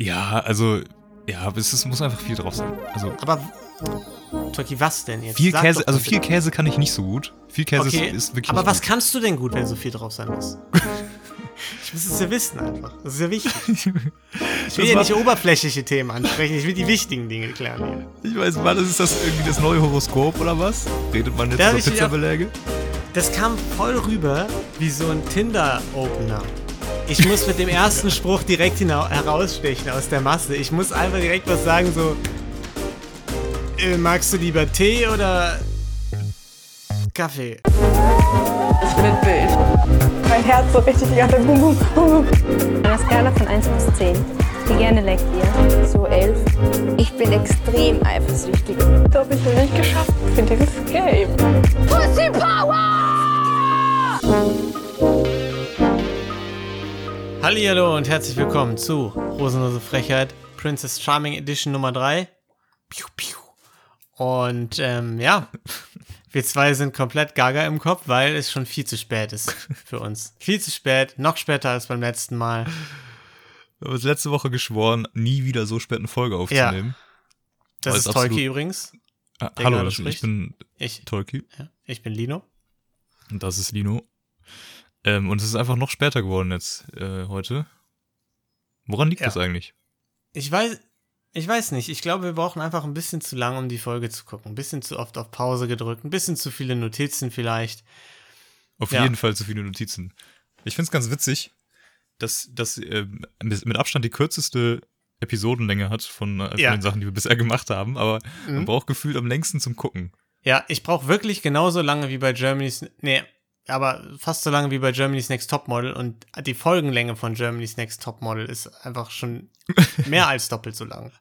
Ja, also, ja, aber es ist, muss einfach viel drauf sein. Also, Aber, Toki, was denn jetzt? viel Sag Käse, doch also viel Käse kann ich nicht so gut. Viel Käse Okay, ist, ist wirklich aber was gut. kannst du denn gut, wenn so viel drauf sein muss? ich muss es ja wissen einfach. Das ist ja wichtig. Ich will ja nicht oberflächliche Themen ansprechen, ich will die wichtigen Dinge klären hier. Ich weiß, war das ist das irgendwie das neue Horoskop oder was? Redet man jetzt Da hab über Pizzabeläge? Das kam voll rüber wie so ein Tinder-Opener. Ich muss mit dem ersten Spruch direkt herausstechen aus der Masse. Ich muss einfach direkt was sagen, so. Äh, magst du lieber Tee oder Kaffee? Das wird wild. Mein Herz so richtig die ganze Zeit bum, bum, bum, bum. An der Skala von 1 bis 10. Wie gerne leckt ihr? So elf. Ich bin extrem eifersüchtig. Das habe ich noch nicht geschafft für dieses Game. Pussy Power! Hallihallo und herzlich willkommen zu Rosenlose Frechheit Princess Charming Edition Nummer 3. Piu, piu. Und ähm, ja, wir zwei sind komplett gaga im Kopf, weil es schon viel zu spät ist für uns. Viel zu spät, noch später als beim letzten Mal. Wir haben uns letzte Woche geschworen, nie wieder so spät eine Folge aufzunehmen. Das Aber ist Tolki übrigens. Ah, hallo, das, ich bin Ich, Tolki ja, ich bin Lino. und das ist Lino. Ähm, und es ist einfach noch später geworden jetzt äh, heute. Woran liegt Ja. das eigentlich? Ich weiß, ich weiß nicht. Ich glaube, wir brauchen einfach ein bisschen zu lang, um die Folge zu gucken. Ein bisschen zu oft auf Pause gedrückt, ein bisschen zu viele Notizen vielleicht. Auf Ja. jeden Fall zu viele Notizen. Ich finde es ganz witzig, dass das ähm, mit Abstand die kürzeste Episodenlänge hat von, äh, von Ja. den Sachen, die wir bisher gemacht haben, aber man Mhm. braucht gefühlt am längsten zum Gucken. Ja, ich brauche wirklich genauso lange wie bei Germany's. Nee, aber fast so lange wie bei Germany's Next Topmodel. Und die Folgenlänge von Germany's Next Topmodel ist einfach schon mehr als doppelt so lang.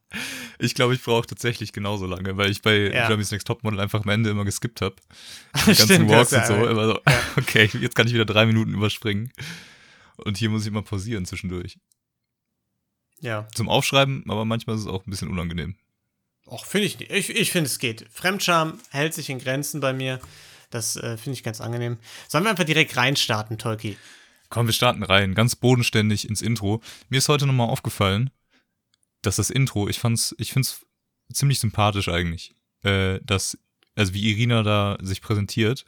Ich glaube, ich brauche tatsächlich genauso lange, weil ich bei Ja. Jeremy's Next Topmodel einfach am Ende immer geskippt habe. Die ganzen Stimmt, Walks und so. ja- Immer so, okay, jetzt kann ich wieder drei Minuten überspringen. Und hier muss ich immer pausieren zwischendurch. Ja. Zum Aufschreiben, aber manchmal ist es auch ein bisschen unangenehm. Och, finde ich nicht. Ich, ich finde, es geht. Fremdscham hält sich in Grenzen bei mir. Das äh, finde ich ganz angenehm. Sollen wir einfach direkt reinstarten, Tolki? Komm, wir starten rein, ganz bodenständig ins Intro. Mir ist heute nochmal aufgefallen, dass das Intro, ich fand's, ich find's ziemlich sympathisch eigentlich, äh, dass, also wie Irina da sich präsentiert.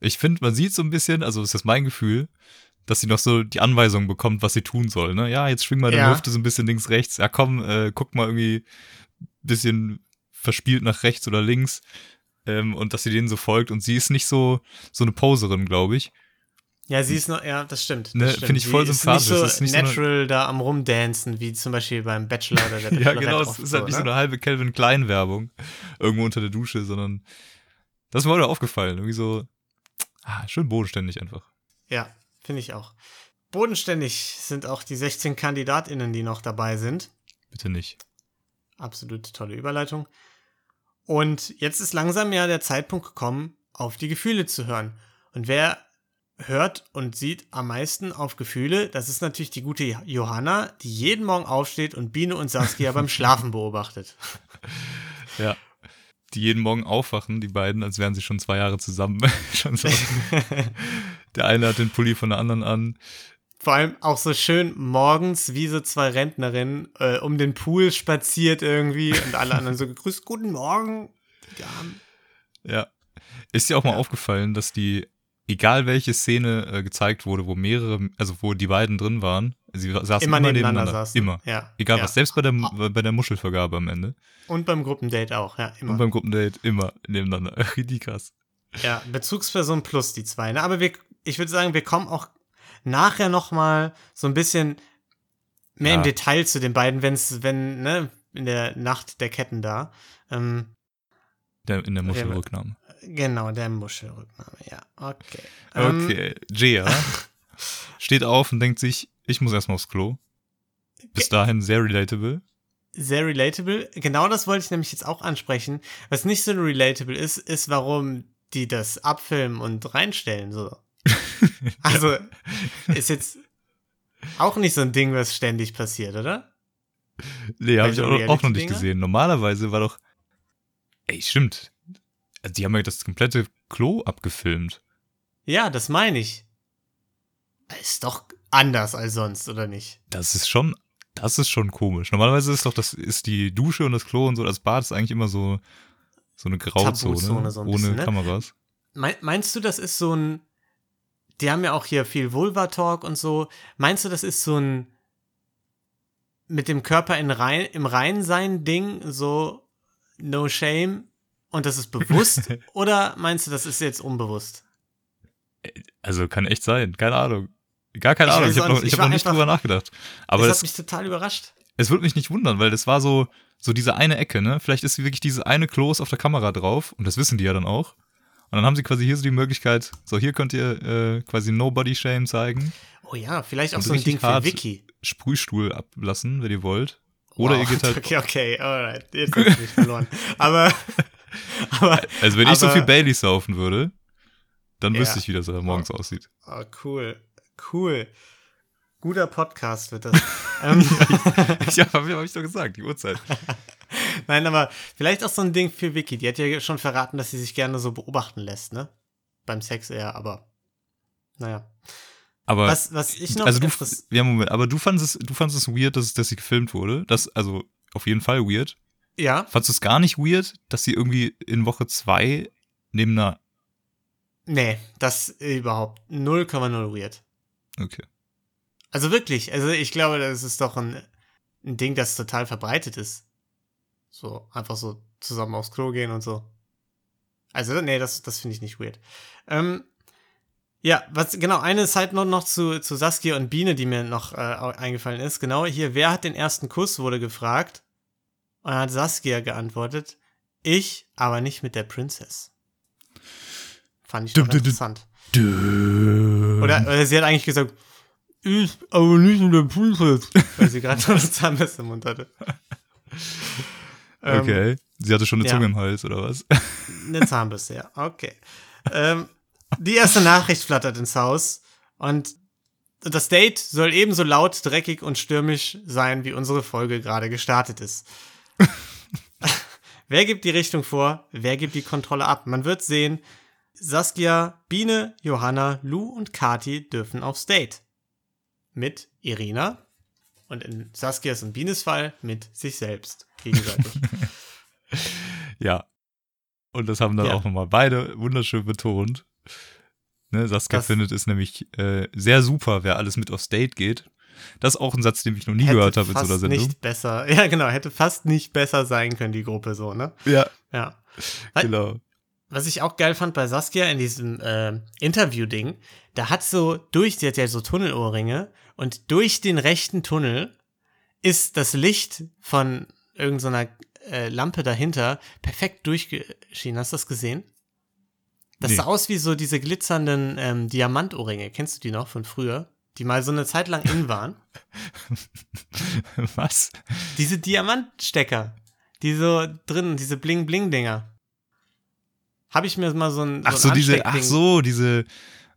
Ich finde, man sieht so ein bisschen, also ist das mein Gefühl, dass sie noch so die Anweisung bekommt, was sie tun soll. Ne? Ja, jetzt schwing mal deine Ja. Hüfte so ein bisschen links, rechts. Ja, komm, äh, guck mal irgendwie bisschen verspielt nach rechts oder links. Ähm, und dass sie denen so folgt. Und sie ist nicht so, so eine Poserin, glaube ich. Ja, sie ist noch, ja, das stimmt. das Ne, finde ich voll sie sympathisch. Ist nicht so Das ist nicht so eine- natural da am Rumdancen, wie zum Beispiel beim Bachelor oder der Ja, Bachelorette genau, es ist halt nicht so ne? eine halbe Calvin Klein Werbung irgendwo unter der Dusche, sondern das ist mir heute aufgefallen. Irgendwie so, ah, schön bodenständig einfach. Ja, finde ich auch. Bodenständig sind auch die 16 KandidatInnen, die noch dabei sind. Bitte nicht. Absolut tolle Überleitung. Und jetzt ist langsam ja der Zeitpunkt gekommen, auf die Gefühle zu hören. Und wer hört und sieht am meisten auf Gefühle, das ist natürlich die gute Johanna, die jeden Morgen aufsteht und Biene und Saskia beim Schlafen beobachtet. Ja. Die jeden Morgen aufwachen, die beiden, als wären sie schon zwei Jahre zusammen. schon so. Der eine hat den Pulli von der anderen an. Vor allem auch so schön morgens wie so zwei Rentnerinnen äh, um den Pool spaziert irgendwie und alle anderen so gegrüßt, guten Morgen. Ja, Ja. Ist dir auch mal aufgefallen, dass die, egal welche Szene äh, gezeigt wurde, wo mehrere, also wo die beiden drin waren, sie saßen immer, immer, nebeneinander, saßen. Immer. Ja. Egal ja. was, selbst bei der, bei der Muschelvergabe am Ende. Und beim Gruppendate auch, ja, immer. Und beim Gruppendate immer nebeneinander. Richtig krass. Ja, Bezugsperson plus die zwei. Ne? Aber wir, ich würde sagen, wir kommen auch nachher noch mal so ein bisschen mehr Ja. im Detail zu den beiden, wenn's, wenn, ne, in der Nacht der Ketten da. Ähm, Der, in der Muschelrücknahme. genau, der Muschelrücknahme, ja. Okay. Ähm, Okay, Jia steht auf und denkt sich, ich muss erstmal aufs Klo. Bis dahin sehr relatable. sehr relatable. Genau das wollte ich nämlich jetzt auch ansprechen. Was nicht so relatable ist, ist, warum die das abfilmen und reinstellen. So. Also, ist jetzt auch nicht so ein Ding, was ständig passiert, oder? Nee, habe ich auch, auch noch nicht gesehen. Normalerweise war doch. Ey, stimmt. Also die haben ja das komplette Klo abgefilmt. Ja, das meine ich. Ist doch anders als sonst, oder nicht? Das ist schon. Das ist schon komisch. Normalerweise ist doch das ist die Dusche und das Klo und so, das Bad ist eigentlich immer so so eine Grauzone so ein ohne bisschen, ne? Kameras. Mei- Meinst du, das ist so ein. Die haben ja auch hier viel Vulva-Talk und so. Meinst du, das ist so ein. Mit dem Körper in rein, im Reinsein-Ding, so no shame und das ist bewusst? oder meinst du, das ist jetzt unbewusst? Also kann echt sein, keine Ahnung. Gar keine Ich Ahnung, ich habe noch, nicht. ich Ich hab noch nicht drüber nachgedacht. Aber das das, hat mich total überrascht. es würde mich nicht wundern, weil das war so, so diese eine Ecke, ne? Vielleicht ist wirklich diese eine Klos auf der Kamera drauf und das wissen die ja dann auch. Und dann haben sie quasi hier so die Möglichkeit, so hier könnt ihr äh, quasi Nobody Shame zeigen, Oh ja, vielleicht auch so ein Ding für. Wiki. Sprühstuhl ablassen, wenn ihr wollt. Oder Wow. ihr geht halt, Okay, okay, alright. Jetzt hast du mich verloren. Aber. aber also wenn ich so aber- viel Bailey saufen würde, dann Ja. wüsste ich, wie das da morgens aussieht. Oh, cool. Cool. Guter Podcast wird das. ähm, ja, hab ich, hab ich doch gesagt, die Uhrzeit. Nein, aber vielleicht auch so ein Ding für Vicky. Die hat ja schon verraten, dass sie sich gerne so beobachten lässt, ne? Beim Sex eher, aber. Naja. Aber Was, was ich noch also du, ja, Moment, aber du fandest es, du fandest es weird, dass, dass sie gefilmt wurde. Das, also auf jeden Fall weird. Ja, Fandest du es gar nicht weird, dass sie irgendwie in Woche zwei neben einer, nee, das überhaupt 0,0 weird. okay. Also wirklich, also ich glaube, das ist doch ein, ein Ding, das total verbreitet ist. So, einfach so zusammen aufs Klo gehen und so. Also, nee, das, das finde ich nicht weird. Ähm, ja, was, genau, eine Side Note noch zu, zu Saskia und Biene, die mir noch äh, eingefallen ist. Genau, hier, wer hat den ersten Kuss, wurde gefragt. Und dann hat Saskia geantwortet, ich, aber nicht mit der Princess. Fand ich Dum, doch dum, dum. interessant. Oder, oder sie hat eigentlich gesagt, ich, aber nicht in der Princess. Weil sie gerade noch eine Zahnbürste im Mund hatte. Ähm, Okay. Sie hatte schon eine ja. Zunge im Hals, oder was? Eine Zahnbürste, ja. Okay. Ähm, die erste Nachricht flattert ins Haus und das Date soll ebenso laut, dreckig und stürmisch sein, wie unsere Folge gerade gestartet ist. wer gibt die Richtung vor? Wer gibt die Kontrolle ab? Man wird sehen, Saskia, Biene, Johanna, Lou und Kati dürfen aufs Date. Mit Irina und in Saskias und Bienes Fall mit sich selbst gegenseitig. Ja. Und das haben dann Ja. auch nochmal beide wunderschön betont. Ne, Saskia Das- findet es nämlich äh, sehr super, wer alles mit aufs Date geht. Das ist auch ein Satz, den ich noch nie gehört habe in so einer fast Sendung. nicht besser, ja genau, hätte fast nicht besser sein können, die Gruppe so, ne? Ja, Ja. Weil- genau. Was ich auch geil fand bei Saskia in diesem äh, Interview-Ding, da hat so durch, die hat ja so Tunnelohrringe und durch den rechten Tunnel ist das Licht von irgendeiner äh, Lampe dahinter perfekt durchgeschienen. Hast du das gesehen? Das Nee. sah aus wie so diese glitzernden ähm, Diamantohrringe. Kennst du die noch von früher? Die mal so eine Zeit lang in waren. Was? Diese Diamantstecker, die so drin, diese Bling-Bling-Dinger. Habe ich mir mal so ein, Ach so so, ein diese, ach so, diese,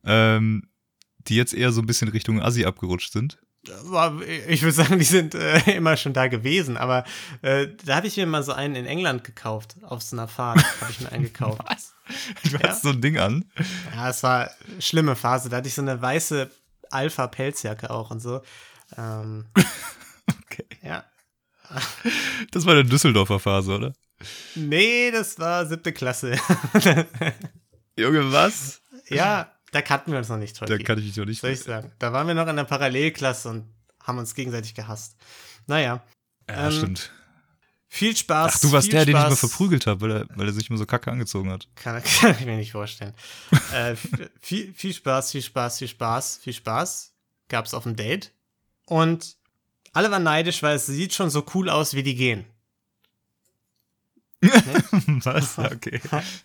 ähm, die jetzt eher so ein bisschen Richtung Assi abgerutscht sind. Ich würde sagen, die sind äh, immer schon da gewesen, aber äh, da habe ich mir mal so einen in England gekauft, auf so einer Fahrt habe ich mir einen gekauft. Was? Du Ja. hast so ein Ding an. Ja, es war eine schlimme Phase, da hatte ich so eine weiße Alpha-Pelzjacke auch und so. Ähm, Okay. ja. Das war der Düsseldorfer Phase, oder? Nee, das war siebte Klasse. Junge, was? ja, da kannten wir uns noch nicht Da heute. kann ich mich doch nicht. soll ich sagen. Da waren wir noch in der Parallelklasse und haben uns gegenseitig gehasst. Naja, Ja, Ähm, stimmt. viel Spaß. Ach, du warst der, den ich Spaß. mal verprügelt habe, weil er, weil er sich immer so kacke angezogen hat. Kann, kann ich mir nicht vorstellen. äh, viel, viel Spaß, viel Spaß, viel Spaß, viel Spaß gab es auf dem Date. Und alle waren neidisch, weil es sieht schon so cool aus, wie die gehen. was? Ja, okay.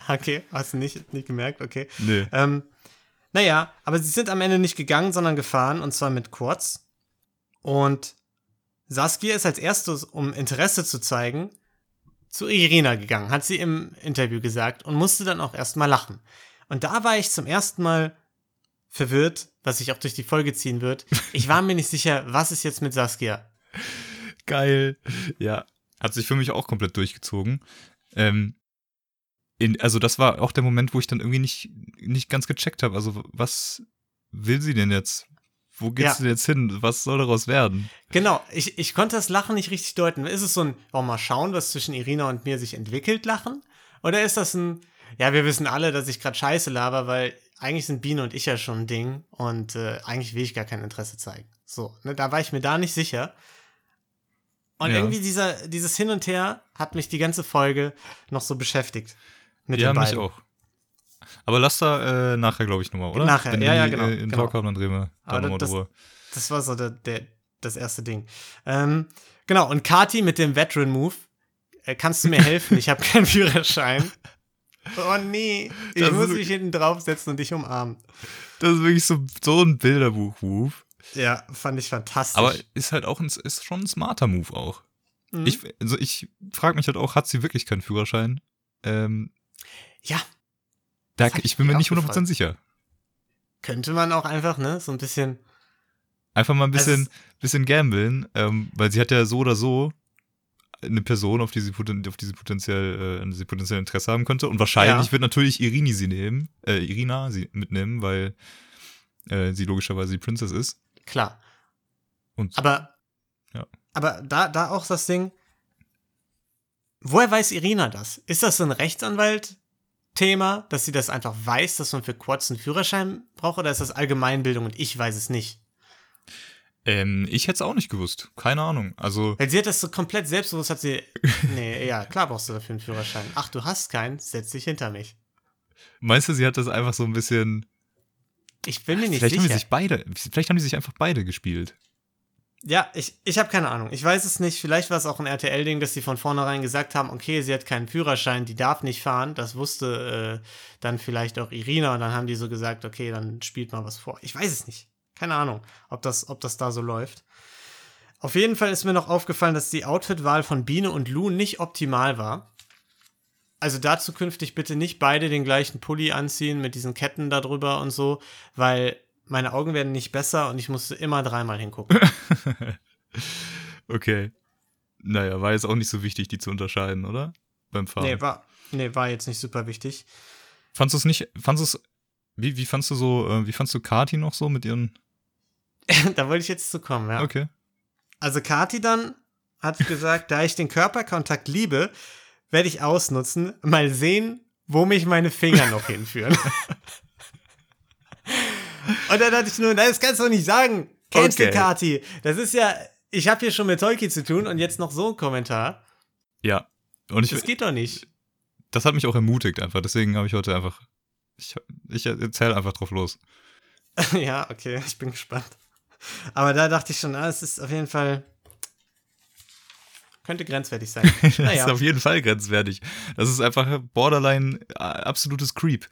okay, hast du nicht, nicht gemerkt? Okay. Nee. Ähm, naja, aber sie sind am Ende nicht gegangen, sondern gefahren und zwar mit Quads. Und Saskia ist als erstes, um Interesse zu zeigen, zu Irina gegangen, hat sie im Interview gesagt und musste dann auch erstmal lachen. Und da war ich zum ersten Mal verwirrt, was sich auch durch die Folge ziehen wird. Ich war mir nicht sicher, was ist jetzt mit Saskia? Geil. Ja. Hat sich für mich auch komplett durchgezogen. Ähm, in, also das war auch der Moment, wo ich dann irgendwie nicht, nicht ganz gecheckt habe. Also was will sie denn jetzt wo geht's Ja. denn jetzt hin? Was soll daraus werden? Genau, ich, ich konnte das Lachen nicht richtig deuten. Ist es so ein, oh, mal schauen, was zwischen Irina und mir sich entwickelt, Lachen? Oder ist das ein, ja, wir wissen alle, dass ich gerade Scheiße laber, weil eigentlich sind Biene und ich ja schon ein Ding und äh, eigentlich will ich gar kein Interesse zeigen. So, ne, da war ich mir da nicht sicher. Und Ja. irgendwie dieser, dieses Hin und Her hat mich die ganze Folge noch so beschäftigt. Mit ja, den mich beiden. auch. Aber lass da äh, nachher, glaube ich, nochmal, oder? Nachher, Wenn ja, wir ja, die, genau, äh, in genau. Talk haben, dann drehen wir da nochmal das- drüber. Das war so der, der, das erste Ding. Ähm, genau, und Kati mit dem Veteran-Move. Äh, kannst du mir helfen? Ich habe keinen Führerschein. Oh nee, ich Das muss mich hinten draufsetzen und dich umarmen. Das ist wirklich so, so ein Bilderbuch-Move. Ja, fand ich fantastisch. Aber ist halt auch ein, ist schon ein smarter Move auch. Mhm. Ich, also ich frage mich halt auch, hat sie wirklich keinen Führerschein? Ähm, ja, da, ich bin mir nicht auch 100% gefragt. sicher. könnte man auch einfach, ne, so ein bisschen. Einfach mal ein Also bisschen, bisschen gamblen, ähm, weil sie hat ja so oder so eine Person, auf die sie, poten- auf die sie potenziell, äh, an die sie potenziell Interesse haben könnte. Und wahrscheinlich Ja. wird natürlich Irini sie nehmen, äh, Irina sie mitnehmen, weil äh, sie logischerweise die Princess ist. Klar. Und Aber, Ja. aber da, da auch das Ding. Woher weiß Irina das? Ist das so ein Rechtsanwalt-Thema, dass sie das einfach weiß, dass man für Quads einen Führerschein braucht, oder ist das Allgemeinbildung und ich weiß es nicht? ähm, ich hätte es auch nicht gewusst. Keine Ahnung. Also, Weil sie hat das so komplett selbstbewusst, hat sie. Nee, ja, klar brauchst du dafür einen Führerschein. Ach, du hast keinen, setz dich hinter mich. meinst du, sie hat das einfach so ein bisschen. Ich bin mir nicht Vielleicht haben die sicher. sich beide, vielleicht haben die sich einfach beide gespielt. Ja, ich, ich habe keine Ahnung. Ich weiß es nicht. Vielleicht war es auch ein RTL-Ding, dass sie von vornherein gesagt haben, okay, sie hat keinen Führerschein, die darf nicht fahren. Das wusste äh, dann vielleicht auch Irina und dann haben die so gesagt, okay, dann spielt mal was vor. Ich weiß es nicht. Keine Ahnung, ob das, ob das da so läuft. Auf jeden Fall ist mir noch aufgefallen, dass die Outfitwahl von Biene und Lou nicht optimal war. Also da zukünftig bitte nicht beide den gleichen Pulli anziehen mit diesen Ketten da drüber und so, weil meine Augen werden nicht besser und ich musste immer dreimal hingucken. Okay. Naja, war jetzt auch nicht so wichtig, die zu unterscheiden, oder? Beim Fahren. Nee, war, nee, war jetzt nicht super wichtig. Fandst du es nicht, fandst du es, wie, wie fandst du so, äh, wie fandst du Kati noch so mit ihren, da wollte ich jetzt zu kommen, ja. okay. Also Kati dann hat gesagt, da ich den Körperkontakt liebe, werde ich ausnutzen, mal sehen, wo mich meine Finger noch hinführen. Und dann dachte ich nur, nein, das kannst du doch nicht sagen. Kennst du Okay. Kati? Das ist ja, ich habe hier schon mit Tolki zu tun und jetzt noch so ein Kommentar. Ja. Und ich, Das geht doch nicht. das hat mich auch ermutigt einfach, deswegen habe ich heute einfach, ich, ich erzähle einfach drauf los. ja, okay, ich bin gespannt. Aber da dachte ich schon, ah, es ist auf jeden Fall, könnte grenzwertig sein. Das Naja. ist auf jeden Fall grenzwertig. Das ist einfach borderline äh, absolutes Creep.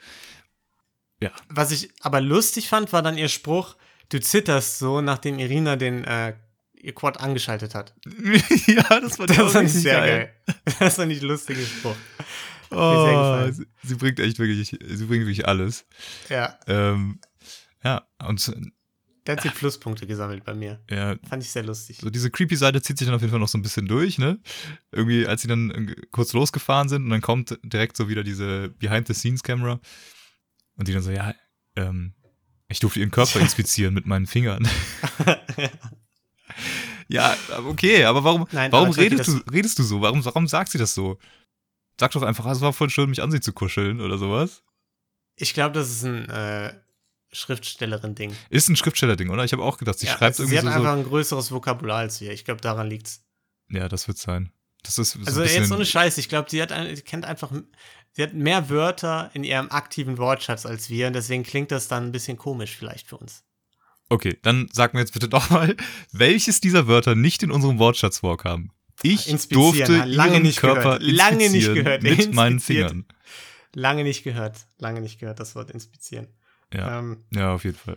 Was ich aber lustig fand, war dann ihr Spruch, du zitterst so, nachdem Irina den äh, ihr Quad angeschaltet hat. ja, das war Das fand ich sehr geil. Das war nicht lustiger Spruch. Oh, sie, sie bringt echt wirklich, sie bringt wirklich alles. Ja, Ähm, ja, und der hat die Pluspunkte gesammelt bei mir. ja, Fand ich sehr lustig. so diese creepy Seite zieht sich dann auf jeden Fall noch so ein bisschen durch, ne? Irgendwie, als sie dann äh, kurz losgefahren sind und dann kommt direkt so wieder diese Behind-the-Scenes-Camera und die dann so, ja, ähm, ich durfte ihren Körper inspizieren mit meinen Fingern. ja, okay, aber warum, Nein, warum aber redest, du, redest du so? Warum, warum sagt sie das so? Sag doch einfach, "Ah, es war voll schön, mich an sie zu kuscheln oder sowas. Ich glaube, das ist ein äh, Schriftstellerin-Ding. Ist ein Schriftsteller-Ding, oder? Ich habe auch gedacht, sie Ja, schreibt also irgendwie sie hat so, einfach so. ein größeres Vokabular als wir. Ich glaube, daran liegt's. Ja, das wird sein. Das ist so Also jetzt ohne Scheiß, ich glaube, sie hat sie kennt einfach, sie hat mehr Wörter in ihrem aktiven Wortschatz als wir und deswegen klingt das dann ein bisschen komisch vielleicht für uns. Okay, dann sag mir jetzt bitte doch mal, welches dieser Wörter nicht in unserem Wortschatz vorkam. Ich durfte lange ihren nicht Körper gehört. Lange nicht gehört. mit meinen. Fingern. Lange nicht gehört, lange nicht gehört, das Wort inspizieren. Ja, Ähm, ja, auf jeden Fall.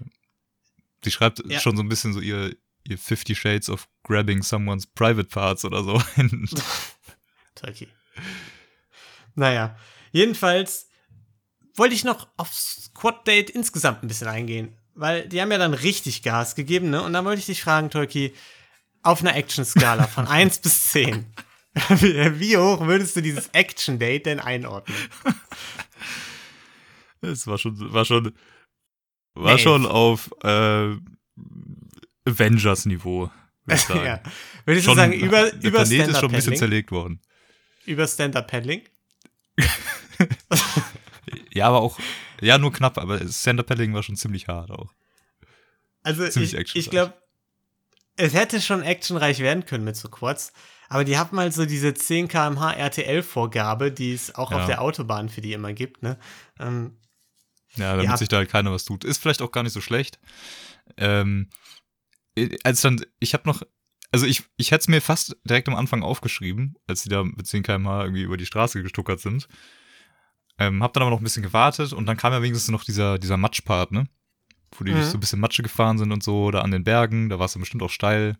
Sie schreibt Ja. schon so ein bisschen so ihr, ihr 50 Shades of grabbing someone's private parts oder so. Tolki. Naja, jedenfalls wollte ich noch aufs Quad-Date insgesamt ein bisschen eingehen, weil die haben ja dann richtig Gas gegeben, ne? Und dann wollte ich dich fragen, Tolki, auf einer Action-Skala von 1 bis 10, wie, hoch würdest du dieses Action-Date denn einordnen? Es war schon, war schon, war Nee. schon auf äh, Avengers-Niveau. Würde ich sagen. ja. Würde ich so Schon, sagen, über, der über Planet ist schon ein bisschen zerlegt worden. Über Stand-Up-Paddling. Ja, aber auch, ja, nur knapp, aber Stand-Up-Paddling war schon ziemlich hart auch. Also Ziemlich ich, ich glaube, es hätte schon actionreich werden können mit so Quads. Aber die haben mal so diese 10 km/h RTL-Vorgabe, die es auch Ja. auf der Autobahn für die immer gibt. Ne? Ähm, Ja, damit sich da halt keiner was tut. Ist vielleicht auch gar nicht so schlecht. Ähm, äh, als dann, ich habe noch, also ich, ich hätte es mir fast direkt am Anfang aufgeschrieben, als die da mit 10 km/h irgendwie über die Straße gestuckert sind. Ähm, hab dann aber noch ein bisschen gewartet und dann kam ja wenigstens noch dieser, dieser Matschpart, ne? Wo die Mhm. so ein bisschen Matsche gefahren sind und so, da an den Bergen, da war es dann bestimmt auch steil.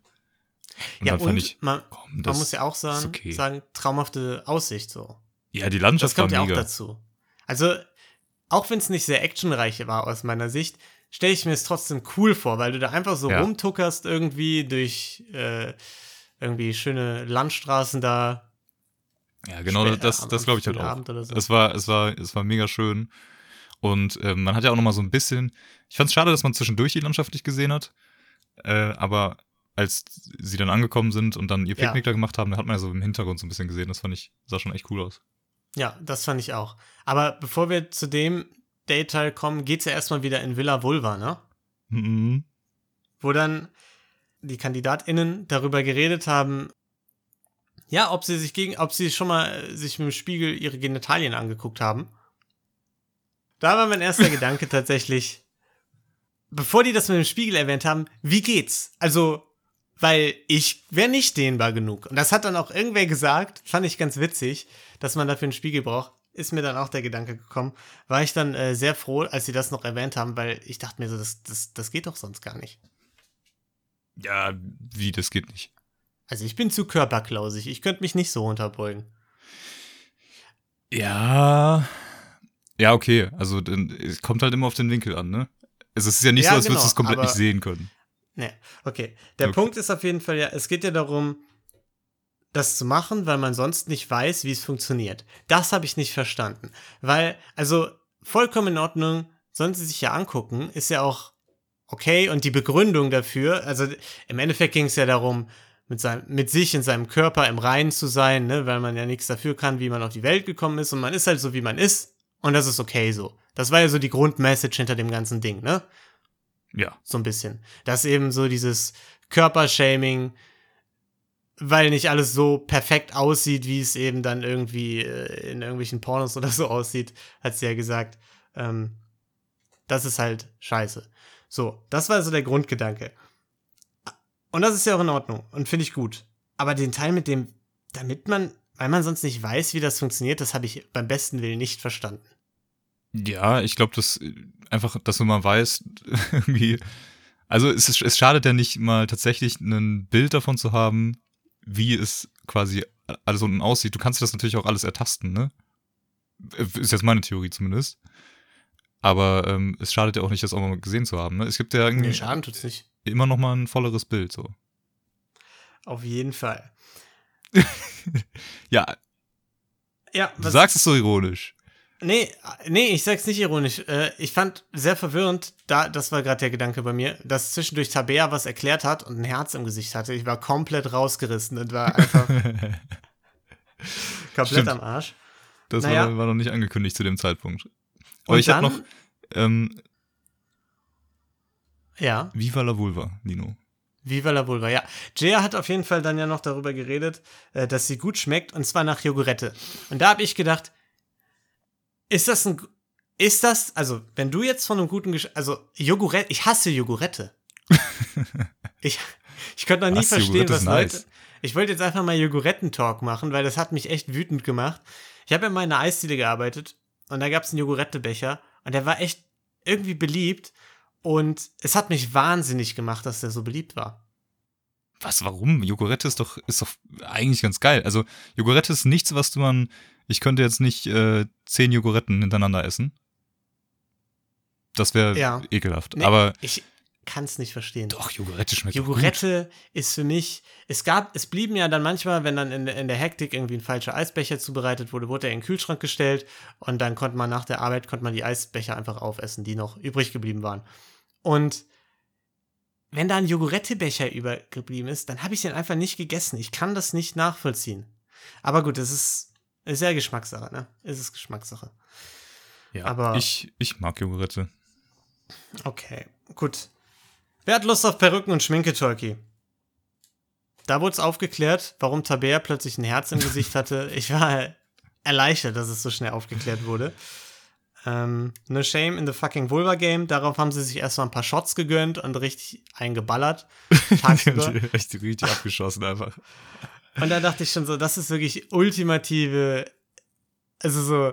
Und ja, und fand ich, man, komm, man das muss ja auch sagen, okay. sagen, traumhafte Aussicht so. Ja, die Das Landschaft war kommt ja auch mega. dazu. Also, auch wenn es nicht sehr actionreich war aus meiner Sicht, stelle ich mir es trotzdem cool vor, weil du da einfach so Ja. rumtuckerst irgendwie durch äh, irgendwie schöne Landstraßen da. Ja, genau, spät- das, das glaube ich halt auch. So. Es war, es war, es war mega schön. Und ähm, man hat ja auch noch mal so ein bisschen. Ich fand es schade, dass man zwischendurch die Landschaft nicht gesehen hat. Äh, aber als sie dann angekommen sind und dann ihr Ja. Picknick da gemacht haben, da hat man ja so im Hintergrund so ein bisschen gesehen. Das fand ich, sah schon echt cool aus. Ja, das fand ich auch. Aber bevor wir zu dem Dayteil kommen, geht's ja erstmal wieder in Villa Vulva, ne? Mhm. Wo dann die KandidatInnen darüber geredet haben, ja, ob sie sich gegen, ob sie schon mal äh, sich mit dem Spiegel ihre Genitalien angeguckt haben. Da war mein erster Gedanke tatsächlich, bevor die das mit dem Spiegel erwähnt haben, wie geht's? Also, weil ich wäre nicht dehnbar genug. Und das hat dann auch irgendwer gesagt, fand ich ganz witzig, dass man dafür einen Spiegel braucht. Ist mir dann auch der Gedanke gekommen. War ich dann äh, sehr froh, als sie das noch erwähnt haben, weil ich dachte mir so, das, das, das geht doch sonst gar nicht. Ja, wie, das geht nicht. Also ich bin zu körperklausig. Ich könnte mich nicht so unterbeugen. Ja. Ja, okay. Also, dann, es kommt halt immer auf den Winkel an, ne? Es ist ja nicht Ja, so, als genau, würdest du es komplett aber- nicht sehen können. Ne, okay. Der Okay. Punkt ist auf jeden Fall ja, es geht ja darum, das zu machen, weil man sonst nicht weiß, wie es funktioniert. Das habe ich nicht verstanden. Weil, also, vollkommen in Ordnung, sollen sie sich ja angucken, ist ja auch okay. Und die Begründung dafür, also im Endeffekt ging es ja darum, mit, seinem, mit sich in seinem Körper im Reinen zu sein, ne, weil man ja nichts dafür kann, wie man auf die Welt gekommen ist. Und man ist halt so, wie man ist. Und das ist okay so. Das war ja so die Grundmessage hinter dem ganzen Ding, ne? Ja. so ein bisschen. Dass eben so dieses Körpershaming, weil nicht alles so perfekt aussieht, wie es eben dann irgendwie äh, in irgendwelchen Pornos oder so aussieht, hat sie ja gesagt. Ähm, das ist halt scheiße. So, das war so der Grundgedanke. Und das ist ja auch in Ordnung und finde ich gut. Aber den Teil mit dem, damit man, weil man sonst nicht weiß, wie das funktioniert, das habe ich beim besten Willen nicht verstanden. Ja, ich glaube, dass äh, einfach, dass man mal weiß, irgendwie. Also es, ist, es schadet ja nicht mal tatsächlich ein Bild davon zu haben, wie es quasi alles unten aussieht. Du kannst das natürlich auch alles ertasten, ne? Ist jetzt meine Theorie zumindest. Aber ähm, es schadet ja auch nicht, das auch mal gesehen zu haben. Ne? Es gibt ja irgendwie Nee, Schaden tut's nicht. Immer noch mal ein volleres Bild. So. Auf jeden Fall. Ja, Ja, du sagst es so ironisch. Nee, nee, ich sag's nicht ironisch. Äh, Ich fand sehr verwirrend, da, das war gerade der Gedanke bei mir, dass zwischendurch Tabea was erklärt hat und ein Herz im Gesicht hatte. Ich war komplett rausgerissen und war einfach komplett Stimmt. am Arsch. Das Naja. war, war noch nicht angekündigt zu dem Zeitpunkt. Aber Und ich habe noch ähm, Ja, Viva la Vulva, Nino. Viva la Vulva, ja. Jaya hat auf jeden Fall dann ja noch darüber geredet, äh, dass sie gut schmeckt und zwar nach Jogurette. Und da habe ich gedacht, ist das ein, ist das, also wenn du jetzt von einem guten, Gesch also Jogurette, ich hasse Jogurette. ich, ich könnte noch nie Was? verstehen, was ist Leute, nice. ich wollte jetzt einfach mal Joguretten-Talk machen, weil das hat mich echt wütend gemacht. Ich habe ja mal in einer Eisdiele gearbeitet und da gab es einen Jogurettebecher und der war echt irgendwie beliebt und es hat mich wahnsinnig gemacht, dass der so beliebt war. Was, warum? Jogurette ist doch, ist doch eigentlich ganz geil. Also, Jogurette ist nichts, was du man. Ich könnte jetzt nicht äh, zehn Joguretten hintereinander essen. Das wäre Ja. ekelhaft. Nee, Aber ich kann es nicht verstehen. doch, Jogurette schmeckt doch gut. Jogurette ist für mich, es gab, es blieben ja dann manchmal, wenn dann in, in der Hektik irgendwie ein falscher Eisbecher zubereitet wurde, wurde er in den Kühlschrank gestellt und dann konnte man nach der Arbeit, konnte man die Eisbecher einfach aufessen, die noch übrig geblieben waren. Und wenn da ein Joghurtbecher übergeblieben ist, dann habe ich den einfach nicht gegessen. Ich kann das nicht nachvollziehen. Aber gut, es ist, ist ja Geschmackssache, ne? Es ist Geschmackssache. Ja, Aber- ich, ich mag Joghurtte. Okay, gut. Wer hat Lust auf Perücken und Schminke, Tolki? Da wurde es aufgeklärt, warum Tabea plötzlich ein Herz im Gesicht hatte. Ich war erleichtert, dass es so schnell aufgeklärt wurde. Ähm, no Shame in the fucking Vulva Game. Darauf haben sie sich erstmal ein paar Shots gegönnt und richtig eingeballert. Tagsüber. Echt richtig abgeschossen einfach. Und da dachte ich schon so, das ist wirklich ultimative, also so,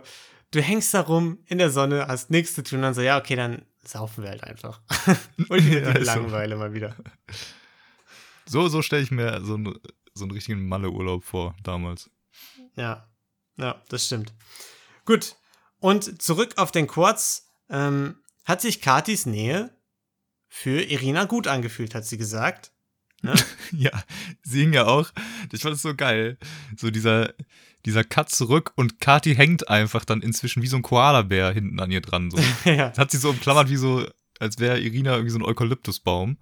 du hängst da rum in der Sonne, hast nichts zu tun, dann so, ja, okay, dann saufen wir halt einfach. ultimative Ja, ist so. Langeweile mal wieder. So, so stelle ich mir so, einen- so einen richtigen Malle-Urlaub vor, damals. Ja, ja, das stimmt. Gut, und zurück auf den Quartz, ähm, hat sich Katis Nähe für Irina gut angefühlt, hat sie gesagt. Ne? Ja, sie hing ja auch. Ich fand es so geil. So dieser, dieser Cut zurück und Kati hängt einfach dann inzwischen wie so ein Koalabär hinten an ihr dran. So. ja. Das hat sie so umklammert wie so, als wäre Irina irgendwie so ein Eukalyptusbaum.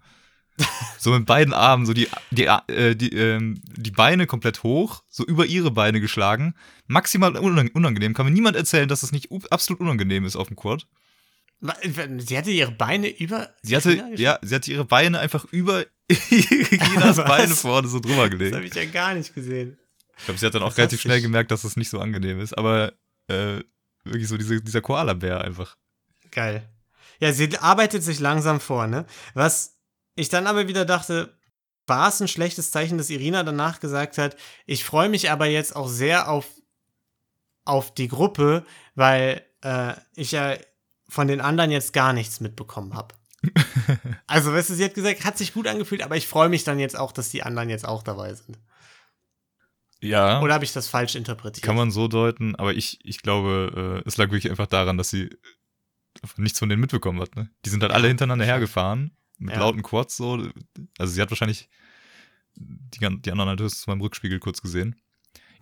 So mit beiden Armen, so die, die, äh, die, ähm, die Beine komplett hoch, so über ihre Beine geschlagen. Maximal unang- unangenehm. Kann mir niemand erzählen, dass das nicht absolut unangenehm ist auf dem Quad. Sie hatte ihre Beine über. Sie hatte, ja, sie hatte ihre Beine einfach über Was? Beine vorne so drüber Das gelegt. habe ich ja gar nicht gesehen. Ich glaube, sie hat dann auch Das relativ schnell gemerkt, dass das nicht so angenehm ist, aber äh, wirklich so diese, dieser Koala-Bär einfach. Geil. Ja, sie arbeitet sich langsam vor, ne? Was ich dann aber wieder dachte, war es ein schlechtes Zeichen, dass Irina danach gesagt hat, ich freue mich aber jetzt auch sehr auf, auf die Gruppe, weil äh, ich ja von den anderen jetzt gar nichts mitbekommen habe. also, weißt du, sie hat gesagt, hat sich gut angefühlt, aber ich freue mich dann jetzt auch, dass die anderen jetzt auch dabei sind. Ja, Oder habe ich das falsch interpretiert? kann man so deuten, aber ich, ich glaube, äh, es lag wirklich einfach daran, dass sie einfach nichts von denen mitbekommen hat. Ne? Die sind halt alle hintereinander hergefahren, mit Ja. lauten Quads so. Also sie hat wahrscheinlich die, die anderen halt höchstens mal im Rückspiegel kurz gesehen.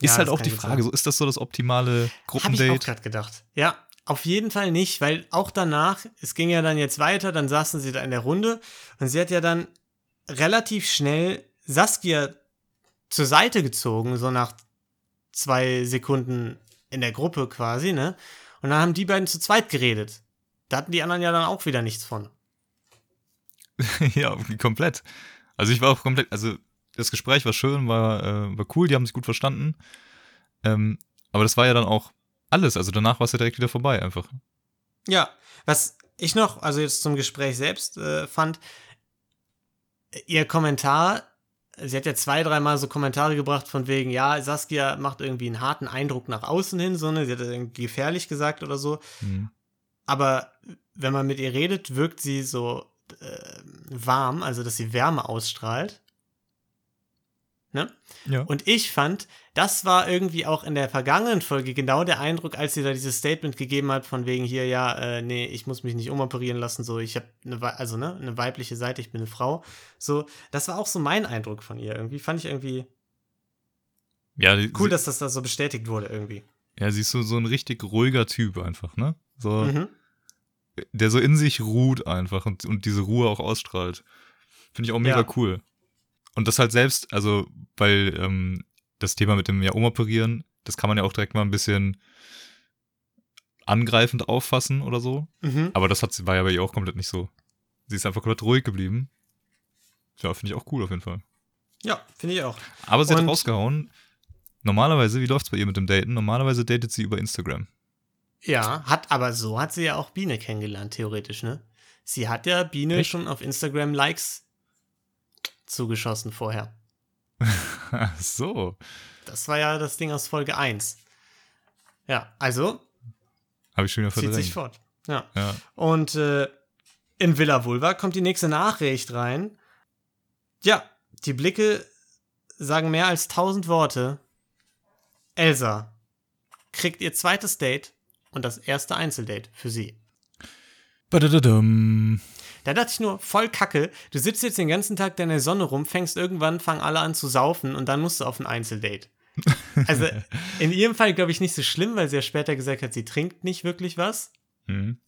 Ist Ja, halt auch die Frage, so ist das so das optimale Habe ich auch Gruppendate? gerade gedacht. Ja, auf jeden Fall nicht, weil auch danach, es ging ja dann jetzt weiter, dann saßen sie da in der Runde und sie hat ja dann relativ schnell Saskia zur Seite gezogen, so nach zwei Sekunden in der Gruppe quasi, ne? Und dann haben die beiden zu zweit geredet. Da hatten die anderen ja dann auch wieder nichts von. ja, komplett. Also ich war auch komplett, also das Gespräch war schön, war, äh, war cool, die haben sich gut verstanden. Ähm, aber das war ja dann auch alles. Also danach war es ja direkt wieder vorbei einfach. Ja, was ich noch, also jetzt zum Gespräch selbst äh, fand, ihr Kommentar, sie hat ja zwei, dreimal so Kommentare gebracht von wegen, ja, Saskia macht irgendwie einen harten Eindruck nach außen hin, so, ne, sie hat irgendwie gefährlich gesagt oder so, Mhm. aber wenn man mit ihr redet, wirkt sie so äh, warm, also dass sie Wärme ausstrahlt. Ne? Ja. Und ich fand, das war irgendwie auch in der vergangenen Folge genau der Eindruck, als sie da dieses Statement gegeben hat, von wegen hier, ja, äh, nee, ich muss mich nicht umoperieren lassen, so, ich habe eine, also, ne, eine weibliche Seite, ich bin eine Frau. So, das war auch so mein Eindruck von ihr. Irgendwie fand ich irgendwie ja, die, cool, dass das da so bestätigt wurde, irgendwie. ja, sie ist so, so ein richtig ruhiger Typ einfach, ne? So, Mhm. Der so in sich ruht einfach und, und diese Ruhe auch ausstrahlt. Finde ich auch mega Ja. cool. Und das halt selbst, also, weil ähm, das Thema mit dem ja umoperieren, das kann man ja auch direkt mal ein bisschen angreifend auffassen oder so. Mhm. Aber das hat sie, war ja bei ihr auch komplett nicht so. Sie ist einfach komplett ruhig geblieben. Ja, finde ich auch cool auf jeden Fall. Ja, finde ich auch. Aber sie hat Und- rausgehauen, normalerweise, wie läuft's bei ihr mit dem Daten? Normalerweise datet sie über Instagram. Ja, hat, aber so hat sie ja auch Biene kennengelernt, theoretisch, ne? Sie hat ja Biene Echt? schon auf Instagram Likes zugeschossen vorher. Ach so. Das war ja das Ding aus Folge 1. Ja, also Habe ich schon wieder zieht sich verdrängt. fort. Ja. Ja. Und äh, in Villa Vulva kommt die nächste Nachricht rein. Ja, die Blicke sagen mehr als tausend Worte. Elsa kriegt ihr zweites Date und das erste Einzeldate für sie. Badadadam. Da dachte ich nur, voll kacke. Du sitzt jetzt den ganzen Tag da in der Sonne rum, fängst irgendwann, fangen alle an zu saufen und dann musst du auf ein Einzeldate. Also in ihrem Fall glaube ich nicht so schlimm, weil sie ja später gesagt hat, sie trinkt nicht wirklich was. Mhm.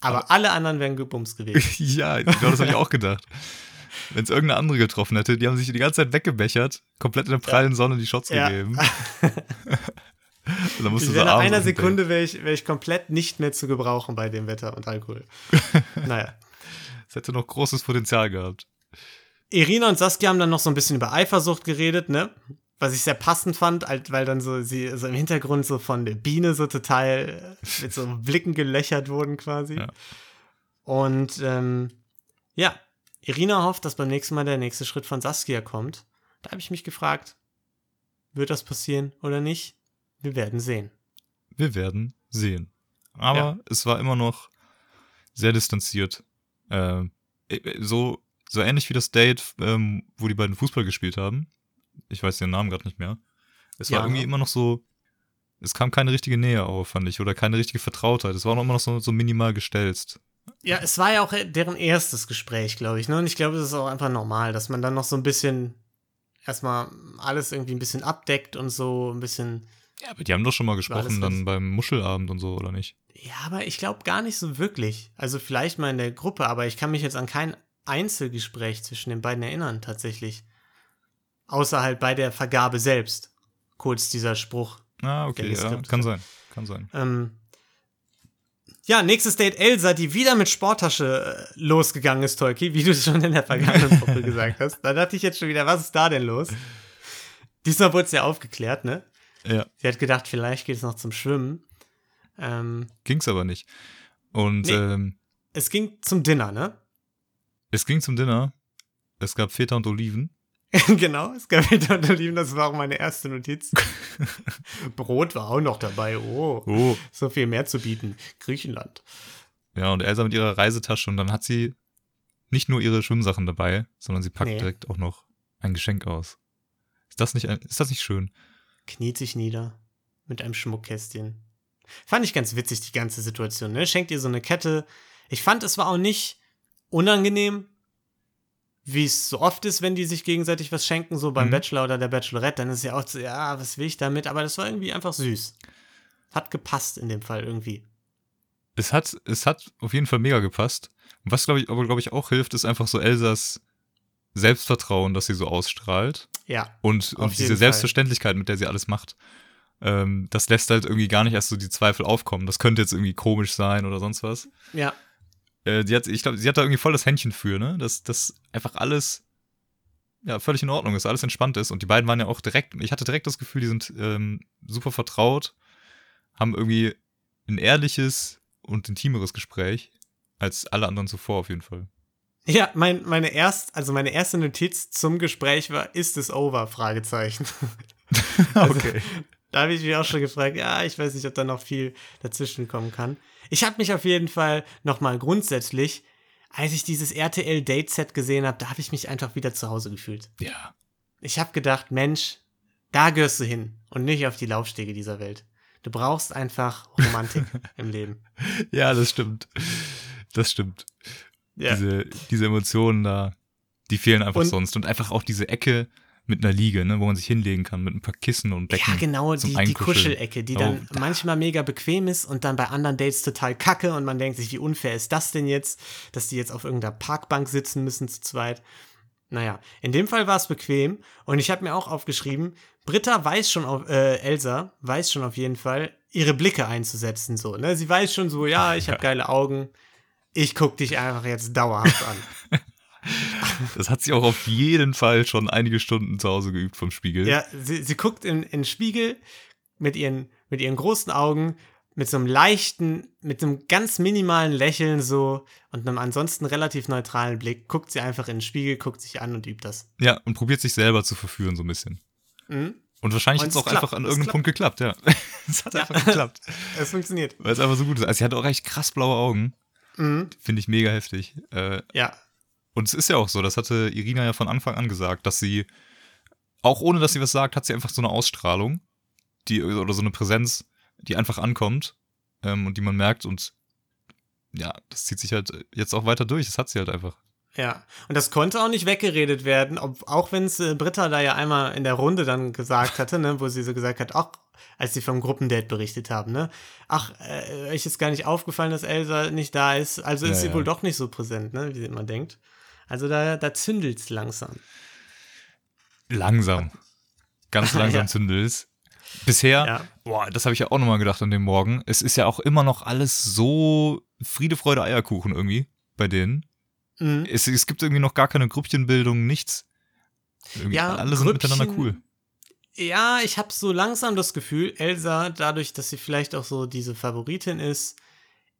Aber alle anderen wären gebumst gewesen. ja, genau das habe ich auch gedacht. Wenn es irgendeine andere getroffen hätte, die haben sich die ganze Zeit weggebechert, komplett in der prallen Sonne die Shots Ja. gegeben. Dann musst Ich du so nach einer. Sekunde wäre ich, wär ich komplett nicht mehr zu gebrauchen bei dem Wetter und Alkohol. naja. Das hätte noch großes Potenzial gehabt. Irina und Saskia haben dann noch so ein bisschen über Eifersucht geredet, ne? Was ich sehr passend fand, halt, weil dann so sie so im Hintergrund so von der Biene so total äh, mit so Blicken gelöchert wurden quasi. Ja. Und ähm, ja, Irina hofft, dass beim nächsten Mal der nächste Schritt von Saskia kommt. Da habe ich mich gefragt, wird das passieren oder nicht? Wir werden sehen. Wir werden sehen. Aber Ja. es war immer noch sehr distanziert. Äh, so, so ähnlich wie das Date, ähm, wo die beiden Fußball gespielt haben. Ich weiß den Namen gerade nicht mehr. Es war Ja. irgendwie immer noch so, es kam keine richtige Nähe auf, fand ich, oder keine richtige Vertrautheit. Es war noch immer noch so, so minimal gestelzt. Ja, es war ja auch deren erstes Gespräch, glaube ich. Ne? Und ich glaube, es ist auch einfach normal, dass man dann noch so ein bisschen erstmal alles irgendwie ein bisschen abdeckt und so ein bisschen. Ja, aber die haben doch schon mal gesprochen, dann beim Muschelabend und so, oder nicht? Ja, aber ich glaube gar nicht so wirklich. Also vielleicht mal in der Gruppe, aber ich kann mich jetzt an kein Einzelgespräch zwischen den beiden erinnern, tatsächlich. Außer halt bei der Vergabe selbst. Kurz dieser Spruch. Ah, okay, ja, kann sein, kann sein. Ähm, ja, nächstes Date Elsa, die wieder mit Sporttasche äh, losgegangen ist, Tolki, wie du es schon in der vergangenen Woche gesagt hast. Da dachte ich jetzt schon wieder, was ist da denn los? Diesmal wurde es ja aufgeklärt, ne? Ja, Sie hat gedacht, vielleicht geht es noch zum Schwimmen. Ähm, ging's aber nicht. Und Nee. ähm, es ging zum Dinner, ne? es ging zum Dinner. Es gab Feta und Oliven. genau, es gab wieder und Oliven, das war auch meine erste Notiz. Brot war auch noch dabei, oh, Oh. so viel mehr zu bieten. Griechenland. Ja, und Elsa mit ihrer Reisetasche und dann hat sie nicht nur ihre Schwimmsachen dabei, sondern sie packt Nee. direkt auch noch ein Geschenk aus. Ist das nicht, ein- ist das nicht schön? Kniet sich nieder mit einem Schmuckkästchen. Fand ich ganz witzig, die ganze Situation. Ne? Schenkt ihr so eine Kette. Ich fand, es war auch nicht unangenehm, wie es so oft ist, wenn die sich gegenseitig was schenken, so beim Mhm. Bachelor oder der Bachelorette. Dann ist ja auch so, ja, was will ich damit? Aber das war irgendwie einfach süß. Hat gepasst in dem Fall irgendwie. Es hat, es hat auf jeden Fall mega gepasst. Was, glaube ich, aber glaube ich auch hilft, ist einfach so Elsas Selbstvertrauen, das sie so ausstrahlt. Ja, Und, und diese. Selbstverständlichkeit, mit der sie alles macht. Ähm, das lässt halt irgendwie gar nicht erst so die Zweifel aufkommen. Das könnte jetzt irgendwie komisch sein oder sonst was. ja, Äh, die hat, ich glaube, sie hat da irgendwie voll das Händchen für, ne? Dass das einfach alles ja, völlig in Ordnung ist, alles entspannt ist. Und die beiden waren ja auch direkt, ich hatte direkt das Gefühl, die sind ähm, super vertraut, haben irgendwie ein ehrliches und intimeres Gespräch als alle anderen zuvor auf jeden Fall. Ja, mein, meine erst, also meine erste Notiz zum Gespräch war, ist es over? Fragezeichen. Also, Da habe ich mich auch schon gefragt, ja, ich weiß nicht, ob da noch viel dazwischen kommen kann. Ich habe mich auf jeden Fall nochmal grundsätzlich, als ich dieses RTL Date Set gesehen habe, da habe ich mich einfach wieder zu Hause gefühlt. Ja. Ich habe gedacht, Mensch, da gehörst du hin und nicht auf die Laufstege dieser Welt. Du brauchst einfach Romantik im Leben. Ja, das stimmt. Das stimmt. Ja. Diese, diese Emotionen da, die fehlen einfach Und- sonst. Und einfach auch diese Ecke mit einer Liege, ne, wo man sich hinlegen kann, mit ein paar Kissen und Decken. Ja, genau, die, die. Kuschelecke, die Oh, dann da. manchmal mega bequem ist und dann bei anderen Dates total kacke und man denkt sich, wie unfair ist das denn jetzt, dass die jetzt auf irgendeiner Parkbank sitzen müssen zu zweit. Naja, in dem Fall war es bequem und ich habe mir auch aufgeschrieben, Britta weiß schon auf, äh, Elsa weiß schon auf jeden Fall, ihre Blicke einzusetzen, so, ne? Sie weiß schon so, ja, ich habe geile Augen, ich guck dich einfach jetzt dauerhaft an. Das hat sie auch auf jeden Fall schon einige Stunden zu Hause geübt vom Spiegel. Ja, sie, sie guckt in, in den Spiegel mit ihren, mit ihren großen Augen, mit so einem leichten, mit einem ganz minimalen Lächeln so und einem ansonsten relativ neutralen Blick, guckt sie einfach in den Spiegel, guckt sich an und übt das. Ja, und probiert sich selber zu verführen so ein bisschen. Mhm. Und wahrscheinlich hat es auch klappt, einfach an irgendeinem Punkt geklappt, ja. es hat einfach geklappt. Es funktioniert. Weil es einfach so gut ist. Also sie hat auch echt krass blaue Augen. Mhm. Finde ich mega heftig. Äh, Ja, Und es ist ja auch so, das hatte Irina ja von Anfang an gesagt, dass sie, auch ohne dass sie was sagt, hat sie einfach so eine Ausstrahlung, die, oder so eine Präsenz, die einfach ankommt ähm, und die man merkt und ja, das zieht sich halt jetzt auch weiter durch. Das hat sie halt einfach. Ja, und das konnte auch nicht weggeredet werden, ob, auch wenn es äh, Britta da ja einmal in der Runde dann gesagt hatte, ne, wo sie so gesagt hat, ach, als sie vom Gruppendate berichtet haben, ne, ach, äh, euch ist gar nicht aufgefallen, dass Elsa nicht da ist, also Ja, ist sie ja. wohl doch nicht so präsent, ne, wie sie immer denkt. Also da, da zündelt's langsam. Langsam. Ganz langsam Ja. zündelst. Bisher, Ja. boah, das habe ich ja auch nochmal gedacht an dem Morgen. Es ist ja auch immer noch alles so Friede, Freude, Eierkuchen irgendwie bei denen. Mhm. Es, es gibt irgendwie noch gar keine Grüppchenbildung, nichts. Irgendwie Ja, alle sind Grüppchen- miteinander cool. Ja, ich habe so langsam das Gefühl, Elsa, dadurch, dass sie vielleicht auch so diese Favoritin ist,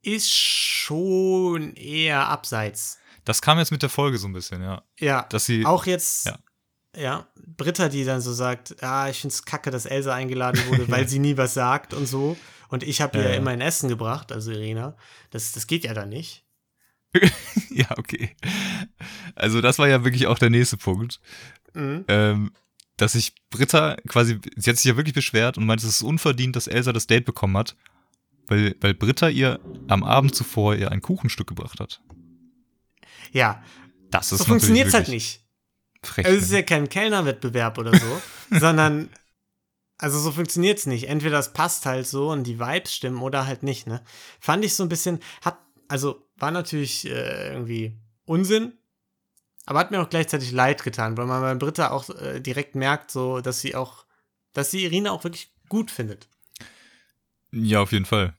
ist schon eher abseits. Das kam jetzt mit der Folge so ein bisschen, ja. Ja, Dass sie, auch jetzt, Ja. ja. Britta, die dann so sagt, ja, ich find's kacke, dass Elsa eingeladen wurde, weil sie nie was sagt und so. Und ich habe ihr Ja, ja ja. immer ein Essen gebracht, also Irina. Das, das geht ja dann nicht. ja, okay. Also das war ja wirklich auch der nächste Punkt. Mhm. ähm, dass sich Britta quasi, sie hat sich ja wirklich beschwert und meint, es ist unverdient, dass Elsa das Date bekommen hat, weil, weil Britta ihr am Abend zuvor ihr ein Kuchenstück gebracht hat. Ja, Das ist so funktioniert's halt nicht. Frech, Also es ist ne? ja kein Kellnerwettbewerb oder so, sondern also so funktioniert's nicht. Entweder es passt halt so und die Vibes stimmen oder halt nicht, ne? Fand ich so ein bisschen, hat, also war natürlich äh, irgendwie Unsinn, aber hat mir auch gleichzeitig leid getan, weil man bei Britta auch äh, direkt merkt, so, dass sie auch, dass sie Irina auch wirklich gut findet. Ja, auf jeden Fall.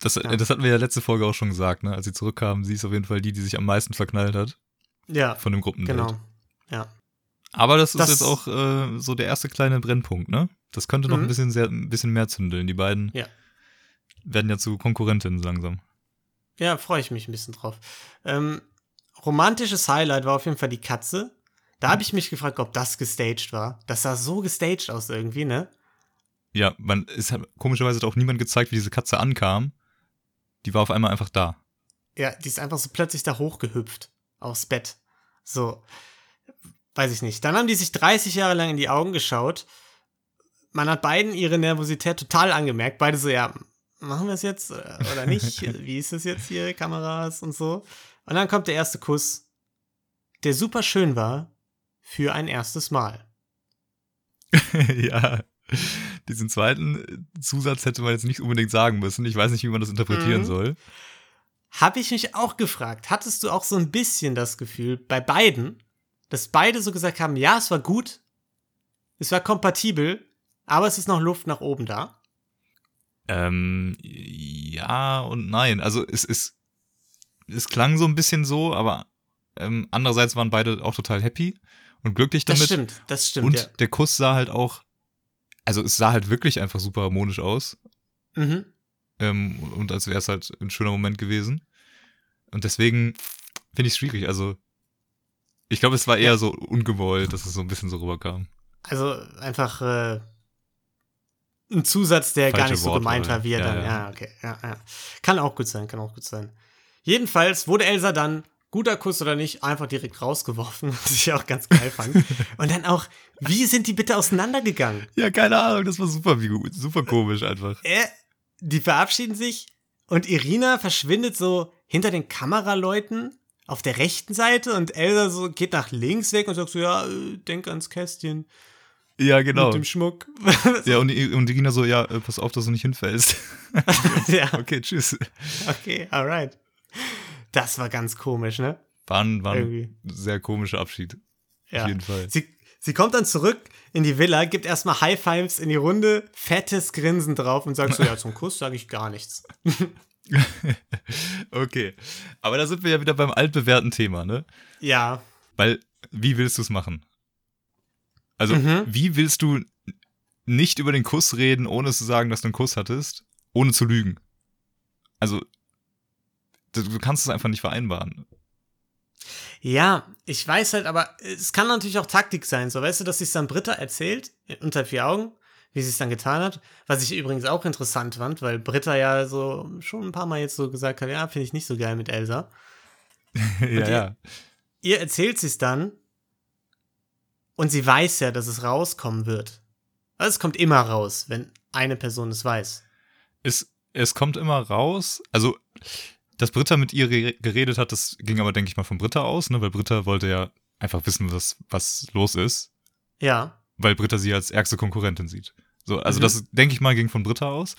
Das, Ja. das hatten wir ja letzte Folge auch schon gesagt, ne? Als sie zurückkamen, sie ist auf jeden Fall die, die sich am meisten verknallt hat Ja, von dem Gruppendate. genau. Ja. Aber das ist Das- jetzt auch äh, so der erste kleine Brennpunkt, ne? Das könnte noch Mhm. ein bisschen sehr, ein bisschen mehr zündeln. Die beiden Ja. werden ja zu Konkurrentinnen langsam. Ja, freue ich mich ein bisschen drauf. Ähm, romantisches Highlight war auf jeden Fall die Katze. Da habe ich mich gefragt, ob das gestaged war. Das sah so gestaged aus irgendwie, ne? Ja, man, es hat komischerweise hat auch niemand gezeigt, wie diese Katze ankam. Die war auf einmal einfach da. Ja, die ist einfach so plötzlich da hochgehüpft. Aufs Bett. So. Weiß ich nicht. Dann haben die sich 30 Jahre lang in die Augen geschaut. Man hat beiden ihre Nervosität total angemerkt. Beide so, ja, machen wir es jetzt äh, oder nicht? Wie ist es jetzt hier, Kameras und so? Und dann kommt der erste Kuss, der super schön war für ein erstes Mal. ja. Diesen zweiten Zusatz hätte man jetzt nicht unbedingt sagen müssen. Ich weiß nicht, wie man das interpretieren Mhm. soll. Habe ich mich auch gefragt, hattest du auch so ein bisschen das Gefühl bei beiden, dass beide so gesagt haben, ja, es war gut, es war kompatibel, aber es ist noch Luft nach oben da? Ähm, ja und nein. Also es ist, es klang so ein bisschen so, aber ähm, andererseits waren beide auch total happy und glücklich Das damit. stimmt, das stimmt, und ja. der Kuss sah halt auch, also es sah halt wirklich einfach super harmonisch aus. Mhm. Ähm, und als wäre es halt ein schöner Moment gewesen. Und deswegen finde ich es schwierig. Also, ich glaube, es war eher so ungewollt, dass es so ein bisschen so rüberkam. Also einfach äh, ein Zusatz, der gar nicht so Wortwahl. gemeint war, wie er Ja, dann. ja. Okay. Ja, ja. Kann auch gut sein, kann auch gut sein. Jedenfalls wurde Elsa dann, guter Kuss oder nicht, einfach direkt rausgeworfen, was ich auch ganz geil fand. Und dann auch, wie sind die bitte auseinandergegangen? Ja, keine Ahnung, das war super, super komisch einfach. Äh, die verabschieden sich und Irina verschwindet so hinter den Kameraleuten auf der rechten Seite und Elsa so geht nach links weg und sagt so, ja, äh, denk ans Kästchen Ja, genau. mit dem Schmuck. Ja, und, und Irina so, ja, äh, pass auf, dass du nicht hinfällst. ja, okay, tschüss. okay, alright. Das war ganz komisch, ne? War ein, war ein Irgendwie. sehr komischer Abschied. Ja. Auf jeden Fall. Sie, sie kommt dann zurück in die Villa, gibt erstmal High Fives in die Runde, fettes Grinsen drauf und sagt so, ja, zum Kuss sage ich gar nichts. okay. Aber da sind wir ja wieder beim altbewährten Thema, ne? Ja, Weil, wie willst du es machen? Also, Mhm. wie willst du nicht über den Kuss reden, ohne zu sagen, dass du einen Kuss hattest, ohne zu lügen? Also, du, kannst es einfach nicht vereinbaren. Ja, ich weiß halt, aber es kann natürlich auch Taktik sein. So, weißt du, dass sie es dann Britta erzählt, unter vier Augen, wie sie es dann getan hat. Was ich übrigens auch interessant fand, weil Britta ja so schon ein paar Mal jetzt so gesagt hat, ja, finde ich nicht so geil mit Elsa. ja, ihr- ja. Ihr erzählt sie es dann und sie weiß ja, dass es rauskommen wird. Also es kommt immer raus, wenn eine Person es weiß. Es, es kommt immer raus, also dass Britta mit ihr re- geredet hat, das ging aber, denke ich mal, von Britta aus, ne? Weil Britta wollte ja einfach wissen, was, was los ist, Ja. weil Britta sie als ärgste Konkurrentin sieht. So, also Mhm. das, denke ich mal, ging von Britta aus.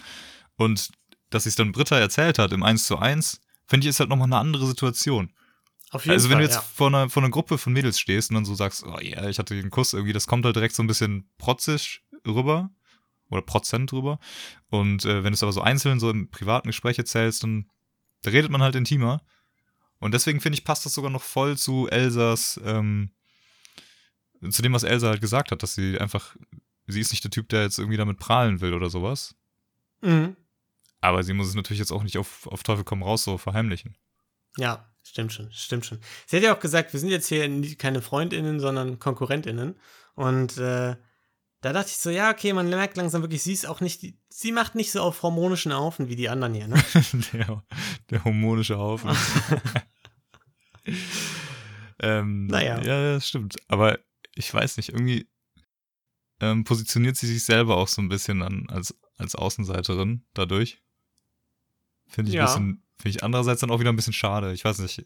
Und dass sie es dann Britta erzählt hat im 1 zu 1, finde ich, ist halt nochmal eine andere Situation. Auf jeden Also wenn Fall. du jetzt ja. vor, einer, vor einer Gruppe von Mädels stehst und dann so sagst, oh ja, ich hatte den Kuss irgendwie, das kommt halt direkt so ein bisschen protzig rüber oder Prozent rüber. Und äh, wenn du es aber so einzeln so im privaten Gespräch erzählst, dann da redet man halt intimer. Und deswegen finde ich, passt das sogar noch voll zu Elsas, ähm, zu dem, was Elsa halt gesagt hat, dass sie einfach, sie ist nicht der Typ, der jetzt irgendwie damit prahlen will oder sowas. Mhm. Aber sie muss es natürlich jetzt auch nicht auf, auf Teufel komm raus so verheimlichen. Ja, stimmt schon, stimmt schon. Sie hat ja auch gesagt, wir sind jetzt hier keine FreundInnen, sondern KonkurrentInnen. Und äh, da dachte ich so, ja, okay, man merkt langsam wirklich, sie ist auch nicht, sie macht nicht so auf harmonischen Haufen wie die anderen hier, ne? der, der hormonische Haufen. ähm, Naja. Ja, das stimmt. Aber ich weiß nicht, irgendwie ähm, positioniert sie sich selber auch so ein bisschen an, als, als Außenseiterin dadurch. Finde ich Ja. ein bisschen, finde ich andererseits dann auch wieder ein bisschen schade. Ich weiß nicht.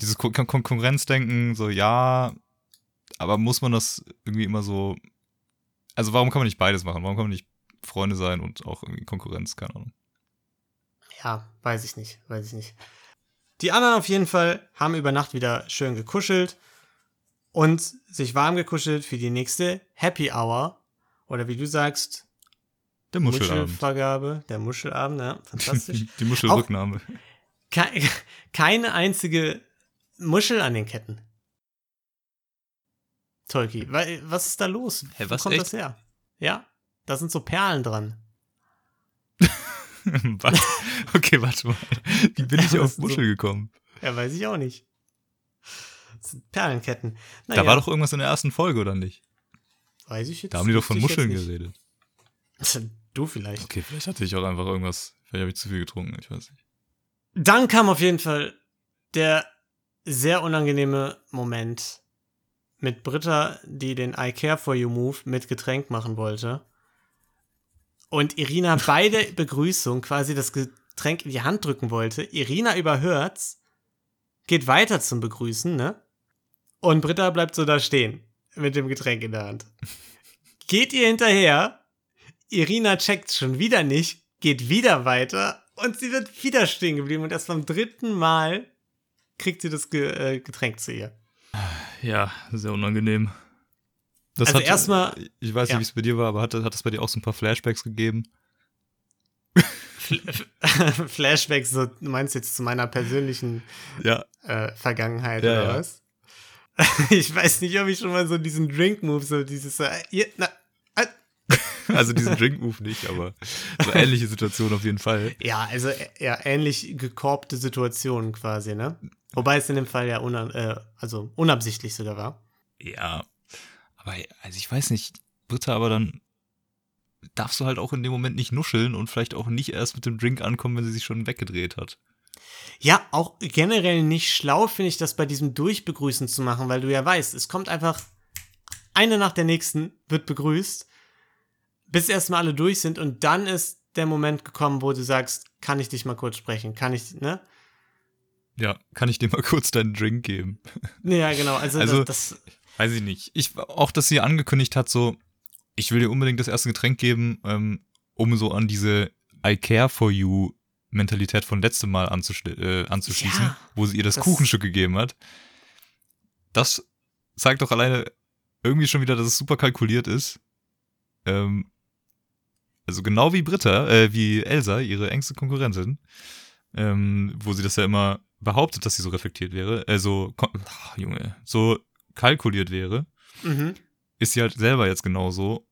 Dieses Kon Kon Konkurrenzdenken, so ja, aber muss man das irgendwie immer so. Also warum kann man nicht beides machen? Warum kann man nicht Freunde sein und auch irgendwie Konkurrenz, keine Ahnung. Ja, weiß ich nicht, weiß ich nicht. Die anderen auf jeden Fall haben über Nacht wieder schön gekuschelt und sich warm gekuschelt für die nächste Happy Hour. Oder wie du sagst, Der Muschelabend. Muschelvergabe, der Muschelabend, ja, fantastisch. Die Muschelrücknahme. Ke keine einzige Muschel an den Ketten. Tolki, wa- was ist da los? Hä, Wo was, kommt echt? das her? Ja, da sind so Perlen dran. Was? Okay, warte mal. Wie bin ich auf ist so- Muschel gekommen? Ja, weiß ich auch nicht. Das sind Perlenketten. Da Naja, war doch irgendwas in der ersten Folge, oder nicht? weiß ich jetzt. Da haben die doch von Muscheln geredet. Du vielleicht. Okay, vielleicht hatte ich auch einfach irgendwas. Vielleicht habe ich zu viel getrunken, ich weiß nicht. Dann kam auf jeden Fall der sehr unangenehme Moment mit Britta, die den I Care for You Move mit Getränk machen wollte. Und Irina beide Begrüßung quasi das Getränk in die Hand drücken wollte. Irina überhört's, geht weiter zum Begrüßen, ne? Und Britta bleibt so da stehen mit dem Getränk in der Hand. Geht ihr hinterher? Irina checkt schon wieder nicht, geht wieder weiter und sie wird wieder stehen geblieben und erst beim dritten Mal kriegt sie das äh, Getränk zu ihr. Ja, sehr unangenehm. Das Also erstmal- Ich weiß nicht, ja. wie es bei dir war, aber hat, hat es bei dir auch so ein paar Flashbacks gegeben? Fl Flashbacks, so, du meinst jetzt zu meiner persönlichen Ja. äh, Vergangenheit Ja, oder was? ich weiß nicht, ob ich schon mal so diesen Drink-Move, so dieses, äh, ihr, na, Also diesen Drink-Move nicht, aber so ähnliche Situation auf jeden Fall. ja, also ja, ähnlich gekorbte Situationen quasi, ne? Wobei es in dem Fall ja una äh, also unabsichtlich sogar war. Ja. Aber also ich weiß nicht, Britta, aber dann darfst du halt auch in dem Moment nicht nuscheln und vielleicht auch nicht erst mit dem Drink ankommen, wenn sie sich schon weggedreht hat. Ja, auch generell nicht schlau finde ich das bei diesem Durchbegrüßen zu machen, weil du ja weißt, es kommt einfach eine nach der nächsten, wird begrüßt, bis erstmal alle durch sind und dann ist der Moment gekommen, wo du sagst, kann ich dich mal kurz sprechen? Kann ich, ne? Ja, kann ich dir mal kurz deinen Drink geben? Ja, genau, also, Also- das, das Weiß ich nicht. Ich, auch, dass sie angekündigt hat, so, ich will dir unbedingt das erste Getränk geben, ähm, um so an diese I care for you Mentalität von letztem Mal äh, anzuschließen, Ja, wo sie ihr das, das- Kuchenstück gegeben hat. Das zeigt doch alleine irgendwie schon wieder, dass es super kalkuliert ist. Ähm, also genau wie Britta, äh, wie Elsa, ihre engste Konkurrentin, ähm, wo sie das ja immer behauptet, dass sie so reflektiert wäre, äh, so, ach, Junge, so kalkuliert wäre, mhm. ist sie halt selber jetzt genauso.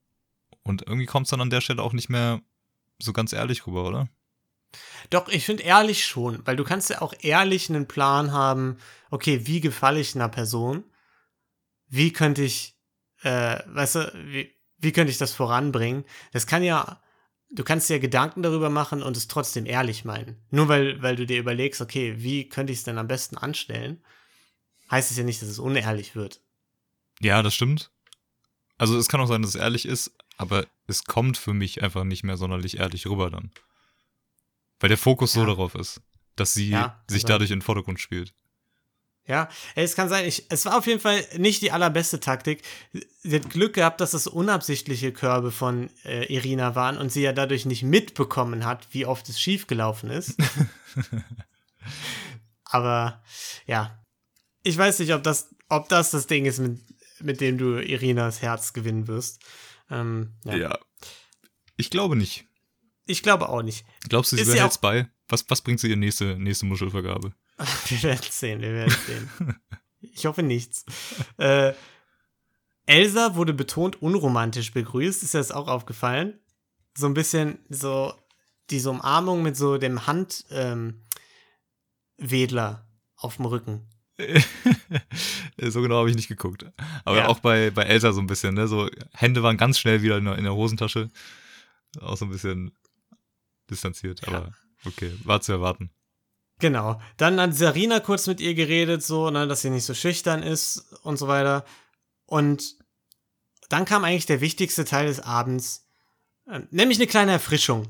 Und irgendwie kommt es dann an der Stelle auch nicht mehr so ganz ehrlich rüber, oder? Doch, ich finde ehrlich schon, weil du kannst ja auch ehrlich einen Plan haben, okay, wie gefalle ich einer Person? Wie könnte ich, äh, weißt du, wie, wie könnte ich das voranbringen? Das kann ja, du kannst dir Gedanken darüber machen und es trotzdem ehrlich meinen. Nur weil, weil du dir überlegst, okay, wie könnte ich es denn am besten anstellen, heißt es ja nicht, dass es unehrlich wird. Ja, das stimmt. Also es kann auch sein, dass es ehrlich ist, aber es kommt für mich einfach nicht mehr sonderlich ehrlich rüber dann. Weil der Fokus so Ja. darauf ist. dass sie Ja, sich sein. dadurch in den Vordergrund spielt. Ja, es kann sein, ich, es war auf jeden Fall nicht die allerbeste Taktik. Sie hat Glück gehabt, dass es unabsichtliche Körbe von äh, Irina waren und sie ja dadurch nicht mitbekommen hat, wie oft es schiefgelaufen ist. Aber ja, ich weiß nicht, ob das, ob das das Ding ist, mit, mit dem du Irinas Herz gewinnen wirst. Ähm, ja. Ja. Ich glaube nicht. Ich glaube auch nicht. Glaubst du, sie behält auch- bei? Was, was bringt sie ihr nächste, nächste Muschelvergabe? Wir werden sehen, wir werden sehen. Ich hoffe nichts. Äh, Elsa wurde betont unromantisch begrüßt. Ist dir das auch aufgefallen? So ein bisschen so diese Umarmung mit so dem Handwedler ähm, auf dem Rücken. so genau habe ich nicht geguckt. Aber Ja. auch bei, bei Elsa so ein bisschen, ne? So, Hände waren ganz schnell wieder in der, in der Hosentasche. Auch so ein bisschen distanziert, aber okay, war zu erwarten. Genau. Dann hat Sarina kurz mit ihr geredet, so, ne, dass sie nicht so schüchtern ist und so weiter. Und dann kam eigentlich der wichtigste Teil des Abends, äh, nämlich eine kleine Erfrischung.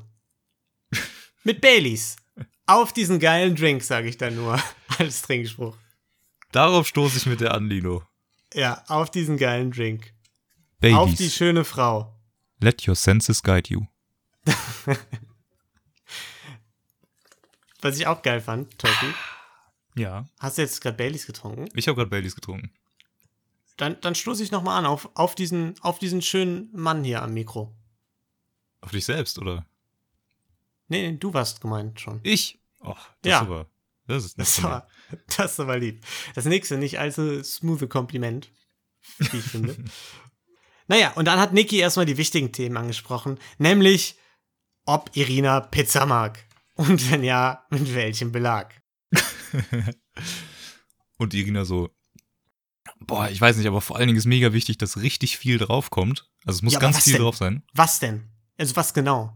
mit Baileys. Auf diesen geilen Drink, sage ich dann nur, als Trinkspruch. Darauf stoße ich mit der an, Lino. Ja, auf diesen geilen Drink. Auf die schöne Frau. let your senses guide you. Was ich auch geil fand, Toki. Ja. Hast du jetzt gerade Baileys getrunken? Ich habe gerade Baileys getrunken. Dann, dann stoße ich nochmal an auf, auf, diesen, auf diesen schönen Mann hier am Mikro. Auf dich selbst, oder? Nee, nee, du warst gemeint schon. Ich? Och, das Ja. aber. Das ist nett Das war, das ist aber lieb. Das nächste nicht allzu smooth Kompliment, wie ich finde. naja, und dann hat Niki erstmal die wichtigen Themen angesprochen, nämlich ob Irina Pizza mag. Und wenn ja, mit welchem Belag. Und Irina so, boah, ich weiß nicht, aber vor allen Dingen ist mega wichtig, dass richtig viel draufkommt. Also es muss Ja, ganz viel denn? drauf sein. Was denn? Also was genau?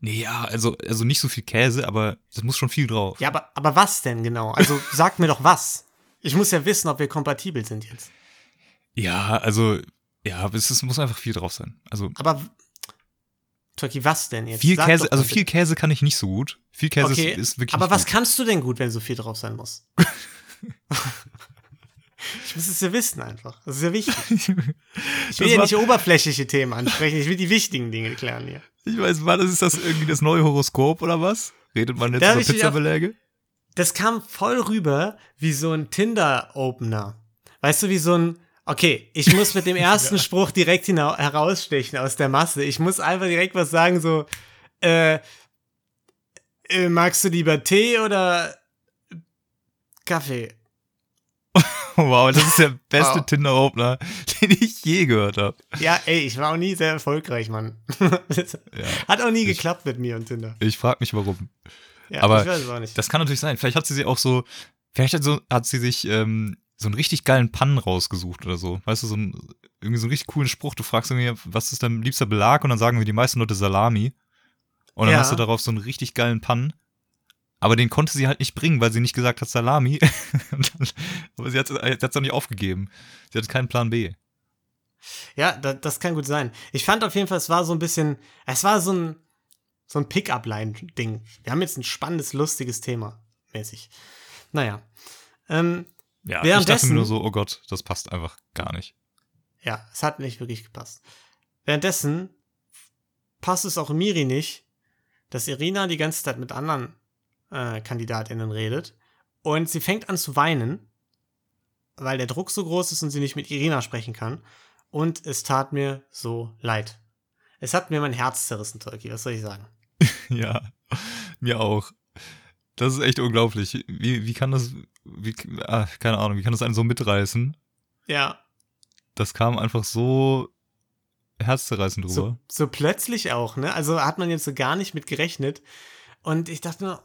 Nee, ja, also, also nicht so viel Käse, aber es muss schon viel drauf. Ja, aber, aber was denn genau? Also sag mir doch was. Ich muss ja wissen, ob wir kompatibel sind jetzt. Ja, also, ja, es ist, muss einfach viel drauf sein. Also Aber, Turkey, was denn jetzt? viel Sag Käse, also viel Käse kann ich nicht so gut. Viel Käse Okay, ist, ist wirklich aber was gut. kannst du denn gut, wenn so viel drauf sein muss? ich muss es ja wissen einfach. Das ist ja wichtig. Ich will ja nicht oberflächliche Themen ansprechen, ich will die wichtigen Dinge klären hier. Ich weiß, war das ist das irgendwie das neue Horoskop oder was? Redet man jetzt Da über Pizzabeläge? Das kam voll rüber wie so ein Tinder-Opener. Weißt du, wie so ein, okay, ich muss mit dem ersten Spruch direkt herausstechen aus der Masse. Ich muss einfach direkt was sagen, so, äh, äh magst du lieber Tee oder Kaffee? Wow, das ist der beste Wow. Tinder-Opener, den ich je gehört habe. Ja, ey, ich war auch nie sehr erfolgreich, Mann. Das Hat auch nie Ich- geklappt mit mir und Tinder. Ich frage mich warum. Ja, Aber ich weiß es auch nicht. Das kann natürlich sein. Vielleicht hat sie sich auch so, vielleicht hat, so, hat sie sich ähm, so einen richtig geilen Pannen rausgesucht oder so. Weißt du, so ein, irgendwie so einen richtig coolen Spruch. Du fragst irgendwie, was ist dein liebster Belag? Und dann sagen wir die meisten Leute Salami. Und dann Ja. hast du darauf so einen richtig geilen Pannen. Aber den konnte sie halt nicht bringen, weil sie nicht gesagt hat Salami. Dann, aber sie hat es auch nicht aufgegeben. Sie hatte keinen Plan B. Ja, da, das kann gut sein. Ich fand auf jeden Fall, es war so ein bisschen, es war so ein, so ein Pick-up-Line-Ding. Wir haben jetzt ein spannendes, lustiges Thema, mäßig. Naja. Ähm, Ja, ich dachte Währenddessen- mir nur so, oh Gott, das passt einfach gar nicht. ja, es hat nicht wirklich gepasst. Währenddessen passt es auch Miri nicht, dass Irina die ganze Zeit mit anderen äh, KandidatInnen redet. Und sie fängt an zu weinen, weil der Druck so groß ist und sie nicht mit Irina sprechen kann. Und es tat mir so leid. Es hat mir mein Herz zerrissen, Tolki, was soll ich sagen? Ja, mir auch. Das ist echt unglaublich. Wie, wie kann das, wie, ah, keine Ahnung, wie kann das einen so mitreißen? Ja, Das kam einfach so herzzerreißend drüber. so, so plötzlich auch, ne? Also hat man jetzt so gar nicht mit gerechnet. Und ich dachte nur,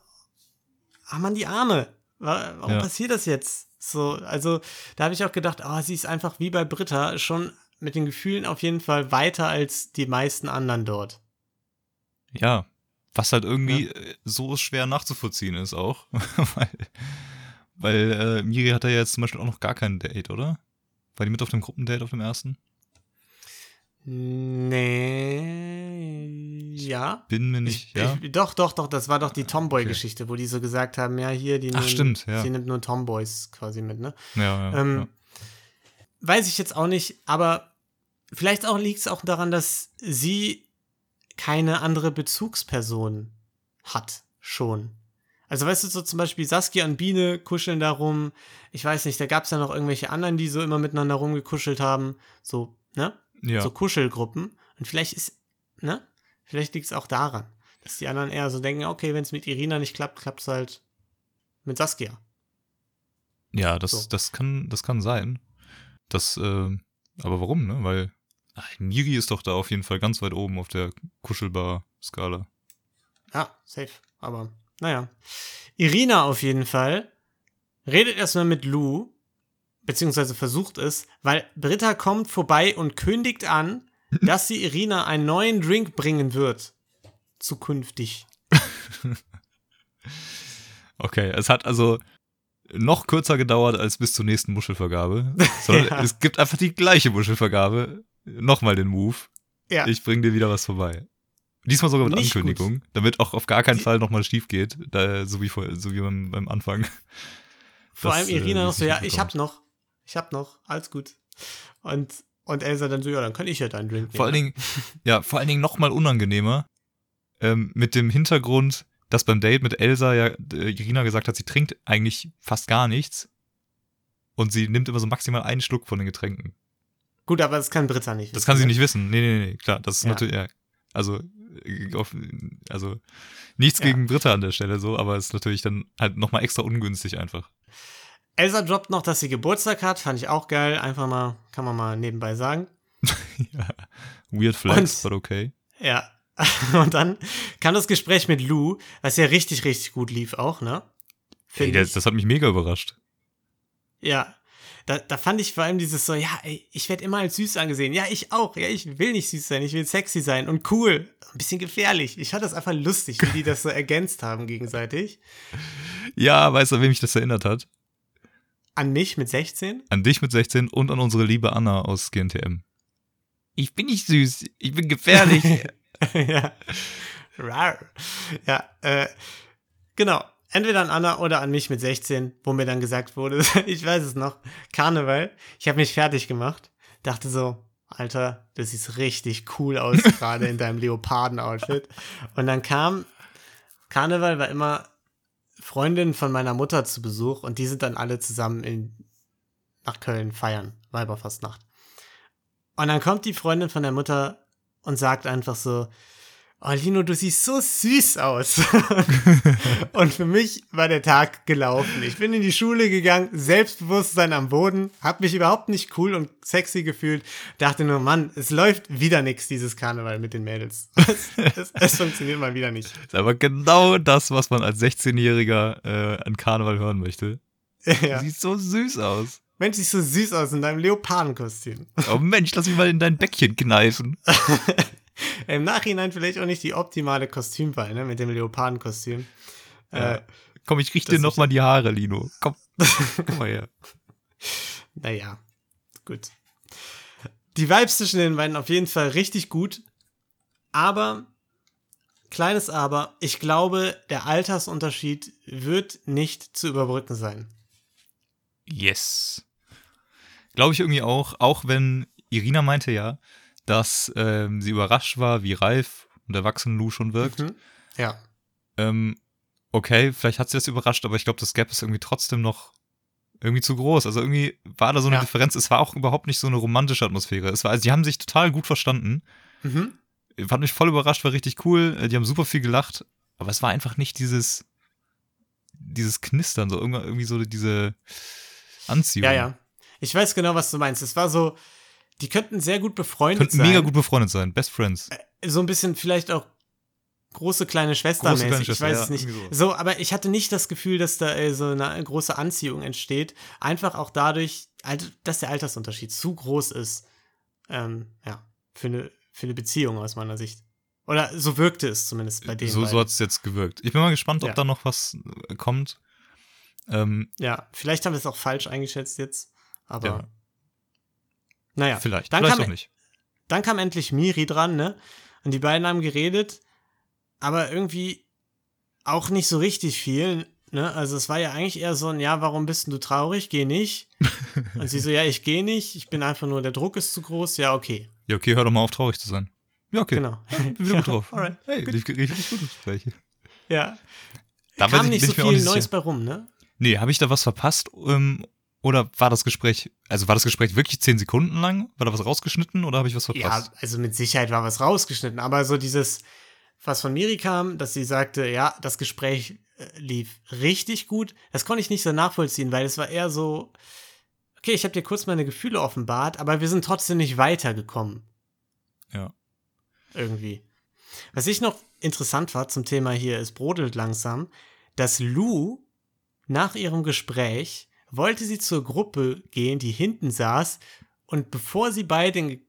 ah man, die Arme. Wa- Warum Ja. passiert das jetzt? So, also da habe ich auch gedacht, ah, sie ist einfach wie bei Britta schon mit den Gefühlen auf jeden Fall weiter als die meisten anderen dort. Ja, was halt irgendwie äh, so schwer nachzuvollziehen ist auch. weil weil äh, Miri hat ja jetzt zum Beispiel auch noch gar kein Date, oder? War die mit auf dem Gruppendate auf dem ersten? Nee. Ja. Bin mir nicht, Ich, ja. ich, doch, doch, doch, das war doch die Tomboy-Geschichte, wo die so gesagt haben, ja, hier, die Ach, nehmen, stimmt, ja. sie nimmt nur Tomboys quasi mit, ne? ja, ja, Ähm, ja. Weiß ich jetzt auch nicht, aber vielleicht auch liegt es auch daran, dass sie keine andere Bezugsperson hat, schon. Also weißt du, so zum Beispiel Saskia und Biene kuscheln darum. Ich weiß nicht, da gab es ja noch irgendwelche anderen, die so immer miteinander rumgekuschelt haben. So, ne? ja. So Kuschelgruppen. Und vielleicht ist, ne? Vielleicht liegt es auch daran, dass die anderen eher so denken, okay, wenn es mit Irina nicht klappt, klappt es halt mit Saskia. Ja, das, So. das kann, das kann sein. Das, äh, aber warum, ne? Weil Miri ist doch da auf jeden Fall ganz weit oben auf der Kuschelbar-Skala. Ja, safe. Aber, naja. Irina auf jeden Fall redet erstmal mit Lou, beziehungsweise versucht es, weil Britta kommt vorbei und kündigt an, dass sie Irina einen neuen Drink bringen wird. Zukünftig. Okay, es hat also noch kürzer gedauert als bis zur nächsten Muschelvergabe. Sondern Ja. es gibt einfach die gleiche Muschelvergabe. Nochmal den Move. Ja. Ich bring dir wieder was vorbei. Diesmal sogar mit Nicht Ankündigung, damit auch auf gar keinen Fall nochmal schief geht, da, so wie, vor, so wie beim, beim Anfang. Vor Das, allem äh, Irina die noch so, ja, ich hab noch. Ich hab noch. Alles gut. Und, und Elsa dann so, ja, dann kann ich ja deinen Drink nehmen. Vor allen Dingen, ja, vor allen Dingen nochmal unangenehmer, ähm, mit dem Hintergrund, dass beim Date mit Elsa ja äh, Irina gesagt hat, sie trinkt eigentlich fast gar nichts. Und sie nimmt immer so maximal einen Schluck von den Getränken. Gut, aber das kann Britta nicht. Das wissen, kann sie ne? nicht wissen. Nee, nee, nee, klar. Das ist Ja. natürlich, ja. Also, äh, auf, also, nichts Ja. gegen Britta an der Stelle so, aber es ist natürlich dann halt nochmal extra ungünstig einfach. Elsa droppt noch, dass sie Geburtstag hat. Fand ich auch geil. Einfach mal, kann man mal nebenbei sagen. ja. Weird flex, Und- but okay. Ja. Und dann kam das Gespräch mit Lou, was ja richtig, richtig gut lief auch, ne? Hey, Finde das, ich. das hat mich mega überrascht. Ja. Da, da fand ich vor allem dieses so, ja, ey, ich werde immer als süß angesehen. Ja, ich auch. Ja, ich will nicht süß sein, ich will sexy sein und cool. Ein bisschen gefährlich. Ich fand das einfach lustig, wie die das so ergänzt haben gegenseitig. Ja, weißt du, an wem mich das erinnert hat? An mich mit 16? An dich mit 16 und an unsere liebe Anna aus GNTM. Ich bin nicht süß, ich bin gefährlich. ja. Rar. Ja, äh, genau. Entweder an Anna oder an mich mit 16, wo mir dann gesagt wurde, ich weiß es noch, Karneval. Ich habe mich fertig gemacht. Dachte so, Alter, du siehst richtig cool aus, gerade in deinem Leoparden-Outfit. Und dann kam, Karneval war immer Freundin von meiner Mutter zu Besuch und die sind dann alle zusammen in, nach Köln feiern, Weiberfastnacht. Und dann kommt die Freundin von der Mutter und sagt einfach so, oh Lino, du siehst so süß aus. und für mich war der Tag gelaufen. Ich bin in die Schule gegangen, Selbstbewusstsein am Boden, hab mich überhaupt nicht cool und sexy gefühlt. Dachte nur, Mann, es läuft wieder nix, dieses Karneval mit den Mädels. Es, es, es funktioniert mal wieder nicht. ist aber genau das, was man als 16-Jähriger äh, an Karneval hören möchte. ja. Sieht so süß aus. Mensch, siehst so süß aus in deinem Leopardenkostüm. Oh Mensch, lass mich mal in dein Bäckchen kneifen. Im Nachhinein vielleicht auch nicht die optimale Kostümwahl, ne, mit dem Leopardenkostüm. Ja. Äh, Komm, ich riech Das dir noch mal die Haare, Lino. Komm, komm mal her. Naja, gut. Die Vibes zwischen den beiden auf jeden Fall richtig gut. Aber, kleines Aber, ich glaube, der Altersunterschied wird nicht zu überbrücken sein. Yes. Glaube ich irgendwie auch, auch wenn Irina meinte ja, dass ähm, sie überrascht war, wie reif und erwachsen Lou schon wirkt. Mhm. Ja. Ähm, okay, vielleicht hat sie das überrascht, aber ich glaube, das Gap ist irgendwie trotzdem noch irgendwie zu groß. Also irgendwie war da so eine Ja. Differenz. Es war auch überhaupt nicht so eine romantische Atmosphäre. Es war, also die haben sich total gut verstanden. Mhm. Fand mich voll überrascht, war richtig cool. Äh, Die haben super viel gelacht, aber es war einfach nicht dieses, dieses Knistern, so irgendwie, irgendwie so diese Anziehung. Ja, ja. Ich weiß genau, was du meinst. Es war so, die könnten sehr gut befreundet Könnten sein. mega gut befreundet sein. Best Friends. so ein bisschen vielleicht auch große kleine Schwester Große, mäßig. Ich Schwester, weiß ja, es nicht. irgendwie So, aber ich hatte nicht das Gefühl, dass da äh, so eine große Anziehung entsteht. Einfach auch dadurch, dass der Altersunterschied zu groß ist. Ähm, ja, für eine, für eine Beziehung aus meiner Sicht. Oder so wirkte es zumindest bei denen. So, so hat es jetzt gewirkt. Ich bin mal gespannt, ob Ja. da noch was äh, kommt. Ähm, ja, vielleicht haben wir es auch falsch eingeschätzt jetzt. Aber. Ja. Naja, vielleicht, dann vielleicht kam, auch nicht. Dann kam endlich Miri dran, ne? Und die beiden haben geredet. aber irgendwie auch nicht so richtig viel. Ne? Also es war ja eigentlich eher so ein, ja, warum bist denn du traurig? Geh nicht. Und sie so, ja, ich gehe nicht, ich bin einfach nur, der Druck ist zu groß. Ja, okay. Ja, okay, hör doch mal auf, traurig zu sein. Ja, okay. Genau. Bin wieder gut drauf. alright, Hey, gut. richtig, gutes Gespräch. Ja. Da Kam ich- nicht so ich viel nicht Neues bei rum, ne? Nee, habe ich da was verpasst? Ähm, oder war das Gespräch, also war das Gespräch wirklich zehn Sekunden lang? War da was rausgeschnitten oder habe ich was Ja, verpasst? also mit Sicherheit war was rausgeschnitten, aber so dieses, was von Miri kam, dass sie sagte, ja, das Gespräch äh, lief richtig gut, das konnte ich nicht so nachvollziehen, weil es war eher so, okay, ich habe dir kurz meine Gefühle offenbart, aber wir sind trotzdem nicht weitergekommen. Ja. Irgendwie. Was ich noch interessant war zum Thema hier, es brodelt langsam, dass Lou nach ihrem Gespräch wollte sie zur Gruppe gehen, die hinten saß, und bevor sie bei denen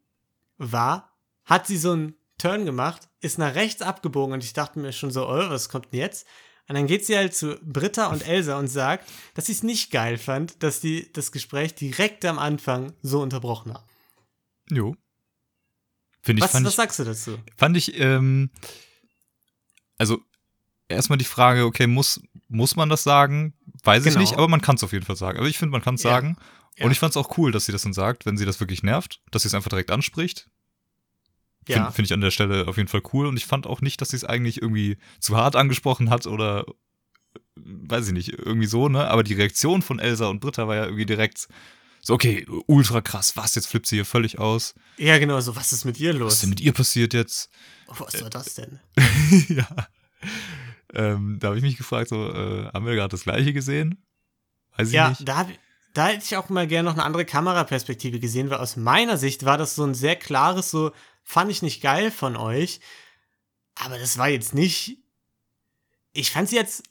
war, hat sie so einen Turn gemacht, ist nach rechts abgebogen und ich dachte mir schon so, oh, was kommt denn jetzt? Und dann geht sie halt zu Britta und Elsa und sagt, dass sie es nicht geil fand, dass die das Gespräch direkt am Anfang so unterbrochen haben. Jo. Finde ich, Was, fand was ich, sagst du dazu? fand ich, ähm, also erstmal die Frage, okay, muss, muss man das sagen? Weiß ich Genau. nicht, aber man kann es auf jeden Fall sagen. Also ich finde, man kann es Ja. sagen. Ja. Und ich fand es auch cool, dass sie das dann sagt, wenn sie das wirklich nervt, dass sie es einfach direkt anspricht. Ja. Finde find ich an der Stelle auf jeden Fall cool. Und ich fand auch nicht, dass sie es eigentlich irgendwie zu hart angesprochen hat oder äh, weiß ich nicht, irgendwie so, ne? Aber die Reaktion von Elsa und Britta war ja irgendwie direkt so, okay, ultra krass, was, jetzt flippt sie hier völlig aus. Ja, genau, so, was ist mit ihr Was los? ist denn mit ihr passiert jetzt? Oh, was war das denn? ja. Ähm, da habe ich mich gefragt, so, äh, haben wir gerade das gleiche gesehen? Weiß ich Ja, nicht. da, da hätte ich auch mal gerne noch eine andere Kameraperspektive gesehen, weil aus meiner Sicht war das so ein sehr klares, so, fand ich nicht geil von euch. Aber das war jetzt nicht. Ich fand sie jetzt,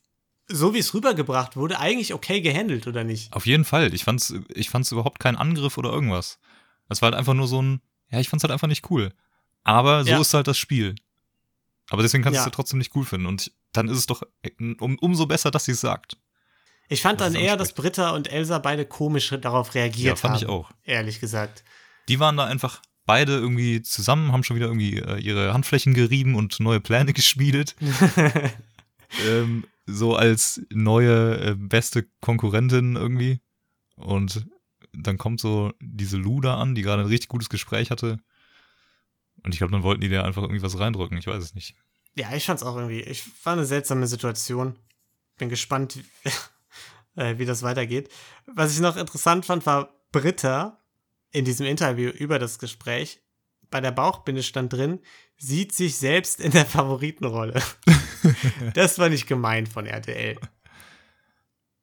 so wie es rübergebracht wurde, eigentlich okay gehandelt, oder nicht? Auf jeden Fall. Ich fand's, ich fand's überhaupt kein Angriff oder irgendwas. Es war halt einfach nur so ein, ja, ich fand's halt einfach nicht cool. Aber so Ja. ist halt das Spiel. Aber deswegen kannst du Ja. es ja trotzdem nicht cool finden. Und dann ist es doch um, umso besser, dass sie es sagt. Ich fand Das dann eher, dass Britta und Elsa beide komisch darauf reagiert Ja, fand haben. ich auch. Ehrlich gesagt. Die waren da einfach beide irgendwie zusammen, haben schon wieder irgendwie äh, ihre Handflächen gerieben und neue Pläne geschmiedet. ähm, so als neue äh, beste Konkurrentin irgendwie. Und dann kommt so diese Luda an, die gerade ein richtig gutes Gespräch hatte. Und ich glaube, dann wollten die da einfach irgendwie was reindrücken. Ich weiß es nicht. Ja, ich fand's auch irgendwie. Ich war eine seltsame Situation. Bin gespannt, wie, äh, wie das weitergeht. Was ich noch interessant fand, war Britta in diesem Interview über das Gespräch. Bei der Bauchbinde stand drin, sieht sich selbst in der Favoritenrolle. das fand ich gemein von RTL.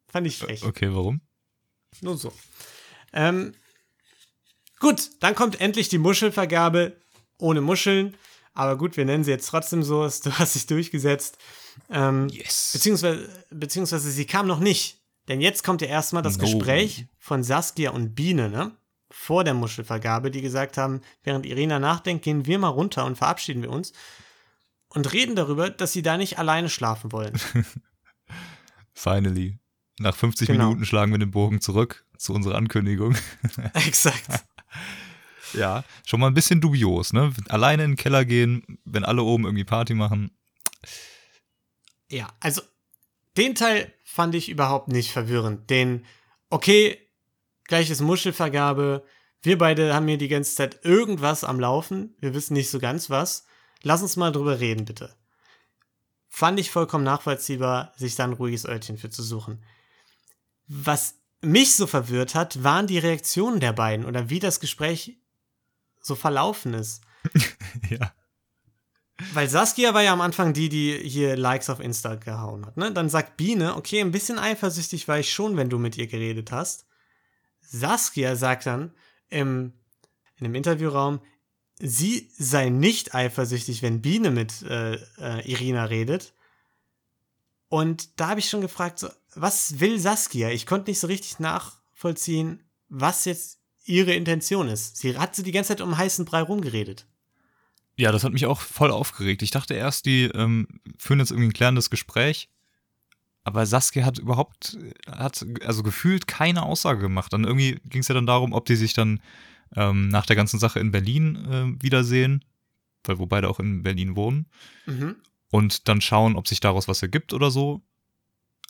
Fand ich frech. Okay, warum? Nur so. Ähm, gut, dann kommt endlich die Muschelvergabe ohne Muscheln. Aber gut, wir nennen sie jetzt trotzdem so. Du hast dich durchgesetzt. Ähm, Yes. beziehungsweise, beziehungsweise sie kam noch nicht. Denn jetzt kommt ja erstmal das No. Gespräch von Saskia und Biene, ne? Vor der Muschelvergabe, die gesagt haben, während Irina nachdenkt, gehen wir mal runter und verabschieden wir uns. Und reden darüber, dass sie da nicht alleine schlafen wollen. Finally. Nach 50 Genau. Minuten schlagen wir den Bogen zurück zu unserer Ankündigung. Exakt. Ja, schon mal ein bisschen dubios, ne? Alleine in den Keller gehen, wenn alle oben irgendwie Party machen. Ja, also den Teil fand ich überhaupt nicht verwirrend. Den, okay, gleich ist Muschelvergabe. Wir beide haben hier die ganze Zeit irgendwas am Laufen. Wir wissen nicht so ganz was. Lass uns mal drüber reden, bitte. Fand ich vollkommen nachvollziehbar, sich da ein ruhiges Örtchen für zu suchen. Was mich so verwirrt hat, waren die Reaktionen der beiden oder wie das Gespräch so verlaufen ist. ja. Weil Saskia war ja am Anfang die, die hier Likes auf Insta gehauen hat. Ne? Dann sagt Biene, okay, ein bisschen eifersüchtig war ich schon, wenn du mit ihr geredet hast. Saskia sagt dann im, in dem Interviewraum, sie sei nicht eifersüchtig, wenn Biene mit äh, äh, Irina redet. Und da habe ich schon gefragt, so, was will Saskia? Ich konnte nicht so richtig nachvollziehen, was jetzt ihre Intention ist. Sie hat sie die ganze Zeit um heißen Brei rumgeredet. Ja, das hat mich auch voll aufgeregt. Ich dachte erst, die ähm, führen jetzt irgendwie ein klärendes Gespräch. Aber Saskia hat überhaupt, hat also gefühlt keine Aussage gemacht. Dann irgendwie ging es ja dann darum, ob die sich dann ähm, nach der ganzen Sache in Berlin äh, wiedersehen, weil wo beide auch in Berlin wohnen. Mhm. und dann schauen, ob sich daraus was ergibt oder so.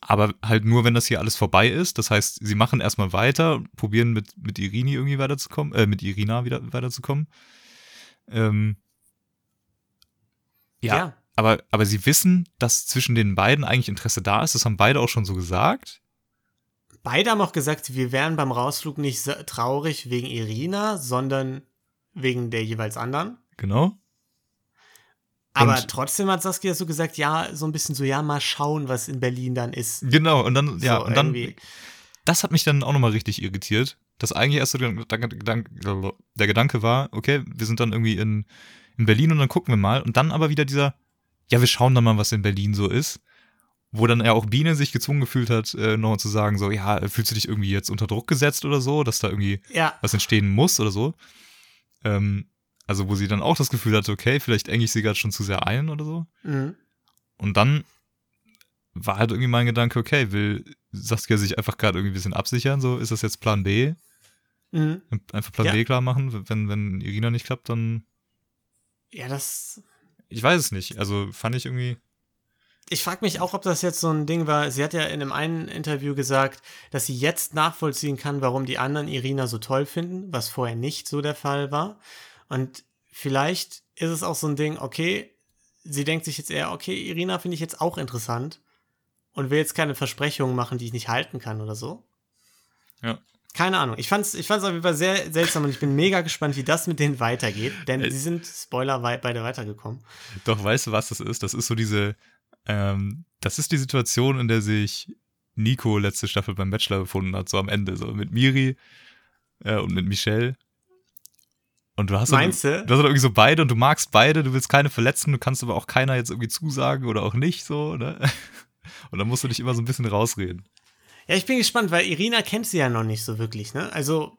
Aber halt nur, wenn das hier alles vorbei ist. Das heißt, sie machen erstmal weiter, probieren mit, mit Irini irgendwie weiterzukommen, äh, mit Irina wieder weiterzukommen. Ähm, ja, Ja. Aber, aber sie wissen, dass zwischen den beiden eigentlich Interesse da ist. Das haben beide auch schon so gesagt. Beide haben auch gesagt, wir wären beim Rausflug nicht so traurig wegen Irina, sondern wegen der jeweils anderen. Genau. Aber Und- trotzdem hat Saskia so gesagt, ja, so ein bisschen so, ja, mal schauen, was in Berlin dann ist. Genau. Und dann, ja, So und dann, irgendwie. das hat mich dann auch nochmal richtig irritiert. Dass eigentlich erst so der, Gedanke- der Gedanke war, okay, wir sind dann irgendwie in, in Berlin und dann gucken wir mal. Und dann aber wieder dieser, ja, wir schauen dann mal, was in Berlin so ist. Wo dann ja auch Biene sich gezwungen gefühlt hat, äh, nochmal zu sagen, so, ja, fühlst du dich irgendwie jetzt unter Druck gesetzt oder so, dass da irgendwie Ja, was entstehen muss oder so. Ähm, also wo sie dann auch das Gefühl hatte, okay, vielleicht enge ich sie gerade schon zu sehr ein oder so. mhm. Und dann war halt irgendwie mein Gedanke, okay, will Saskia sich einfach gerade irgendwie ein bisschen absichern, so ist das jetzt Plan B? Mhm. Einfach Plan Ja. B klar machen, wenn, wenn Irina nicht klappt, dann, ja, das. ich weiß es nicht, also fand ich irgendwie, Ich frage mich auch, ob das jetzt so ein Ding war. Sie hat ja in einem einen Interview gesagt, dass sie jetzt nachvollziehen kann, warum die anderen Irina so toll finden, was vorher nicht so der Fall war. Und vielleicht ist es auch so ein Ding, okay, sie denkt sich jetzt eher, okay, Irina finde ich jetzt auch interessant und will jetzt keine Versprechungen machen, die ich nicht halten kann oder so. Ja. Keine Ahnung. Ich fand's, ich fand's auf jeden Fall sehr seltsam und ich bin mega gespannt, wie das mit denen weitergeht, denn Äh. sie sind, Spoiler, beide weitergekommen. doch weißt du, was das ist? Das ist so diese, ähm, das ist die Situation, in der sich Nico letzte Staffel beim Bachelor befunden hat, so am Ende, so mit Miri äh, und mit Michelle. Und du hast dann- Meinst du? Du hast dann irgendwie so beide und du magst beide, du willst keine verletzen, du kannst aber auch keiner jetzt irgendwie zusagen oder auch nicht so, ne? Und dann musst du dich immer so ein bisschen rausreden. Ja, ich bin gespannt, weil Irina kennt sie ja noch nicht so wirklich, ne? Also,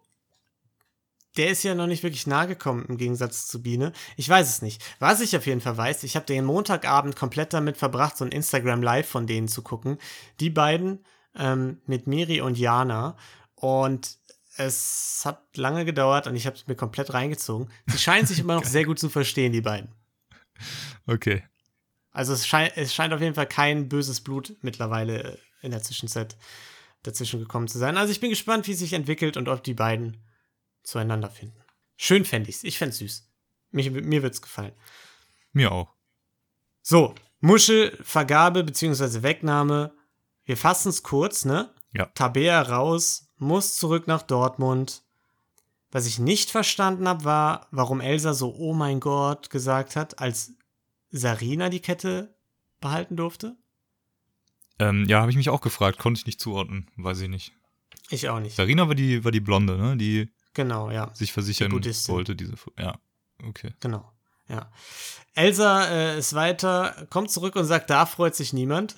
der ist ja noch nicht wirklich nahe gekommen im Gegensatz zu Biene. Ich weiß es nicht. Was ich auf jeden Fall weiß, ich habe den Montagabend komplett damit verbracht, so ein Instagram Live von denen zu gucken. Die beiden ähm, mit Miri und Jana. Und es hat lange gedauert und ich habe es mir komplett reingezogen. Sie scheinen sich immer noch sehr gut zu verstehen, die beiden. Okay. Also es, schei es scheint auf jeden Fall kein böses Blut mittlerweile in der Zwischenzeit dazwischen gekommen zu sein. Also ich bin gespannt, wie es sich entwickelt und ob die beiden zueinander finden. Schön fände ich's. Ich fänd's süß. Mich, mir wird's gefallen. Mir auch. So, Muschelvergabe bzw. Wegnahme. Wir fassen's kurz, ne? Ja. Tabea raus, muss zurück nach Dortmund. Was ich nicht verstanden habe, war, warum Elsa so Oh mein Gott gesagt hat, als Sarina die Kette behalten durfte. Ähm, ja, habe ich mich auch gefragt, konnte ich nicht zuordnen, weiß ich nicht. Ich auch nicht. Sarina war die, war die Blonde, ne? Die Genau, ja. sich versichern Die wollte, diese. Ja, okay. Genau. Ja. Elsa äh, ist weiter, kommt zurück und sagt, da freut sich niemand.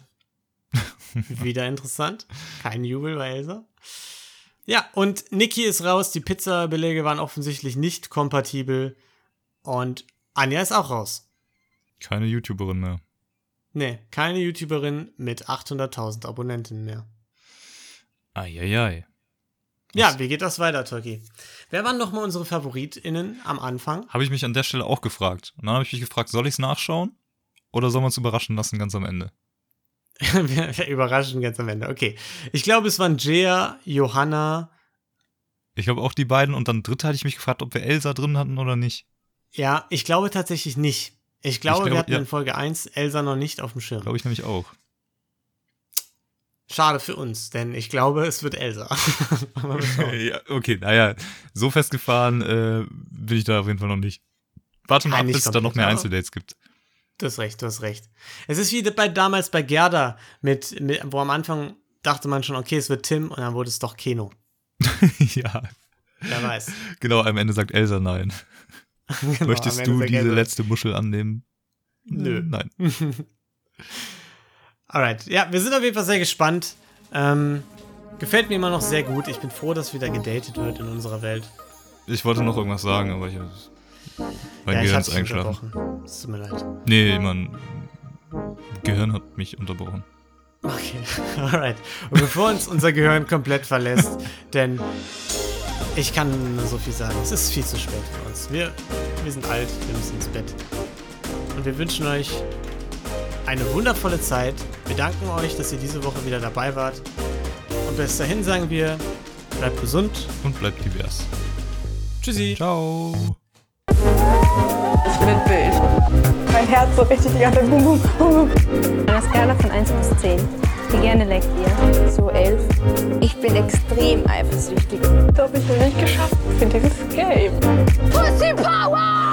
Wieder interessant. Kein Jubel bei Elsa. Ja, und Niki ist raus. Die Pizzabelege waren offensichtlich nicht kompatibel. Und Anja ist auch raus. Keine YouTuberin mehr. Nee, keine YouTuberin mit 800.000 Abonnenten mehr. Eieiei. Ja, wie geht das weiter, Turkey? Wer waren nochmal unsere FavoritInnen am Anfang? Habe ich mich an der Stelle auch gefragt. Und dann habe ich mich gefragt, soll ich es nachschauen? Oder soll man es überraschen lassen ganz am Ende? Wir überraschen ganz am Ende. Okay. Ich glaube, es waren Jea, Johanna, Ich glaube auch die beiden und dann dritte hatte ich mich gefragt, ob wir Elsa drin hatten oder nicht. Ja, ich glaube tatsächlich nicht. Ich glaube, glaube, wir hatten ja. in Folge 1 Elsa noch nicht auf dem Schirm. Glaube ich nämlich auch. Schade für uns, denn ich glaube, es wird Elsa. Ja, okay, naja, so festgefahren äh, bin ich da auf jeden Fall noch nicht. Warte mal ab, bis es da noch mehr Einzeldates gibt. Du hast recht, du hast recht. Es ist wie bei damals bei Gerda, mit, mit, wo am Anfang dachte man schon, okay, es wird Tim und dann wurde es doch Keno. ja, Wer weiß. genau, am Ende sagt Elsa nein. Genau, Möchtest du diese Elsa- letzte Muschel annehmen? Nö. Nein. Alright, ja, wir sind auf jeden Fall sehr gespannt. Ähm, gefällt mir immer noch sehr gut. Ich bin froh, dass wieder gedatet wird in unserer Welt. Ich wollte noch irgendwas sagen, aber ich, mein ja, Gehirn ist eingeschlafen. Es tut mir leid. Nee, mein Gehirn hat mich unterbrochen. Okay, alright. Und bevor uns unser Gehirn komplett verlässt, denn ich kann nur so viel sagen, es ist viel zu spät für uns. Wir, wir sind alt, wir müssen ins Bett. Und wir wünschen euch eine wundervolle Zeit. Wir danken euch, dass ihr diese Woche wieder dabei wart. Und bis dahin sagen wir, bleibt gesund. Und bleibt divers. Tschüssi. Ciao. Ich bin wild. Mein Herz so richtig die ganze Zeit bum, bum, bum, einer Skala von 1 bis 10. Wie gerne leckt ihr? So elf. Ich bin extrem eifersüchtig. Das habe ich noch nicht geschafft. Ich finde dieses Game. Pussy Power!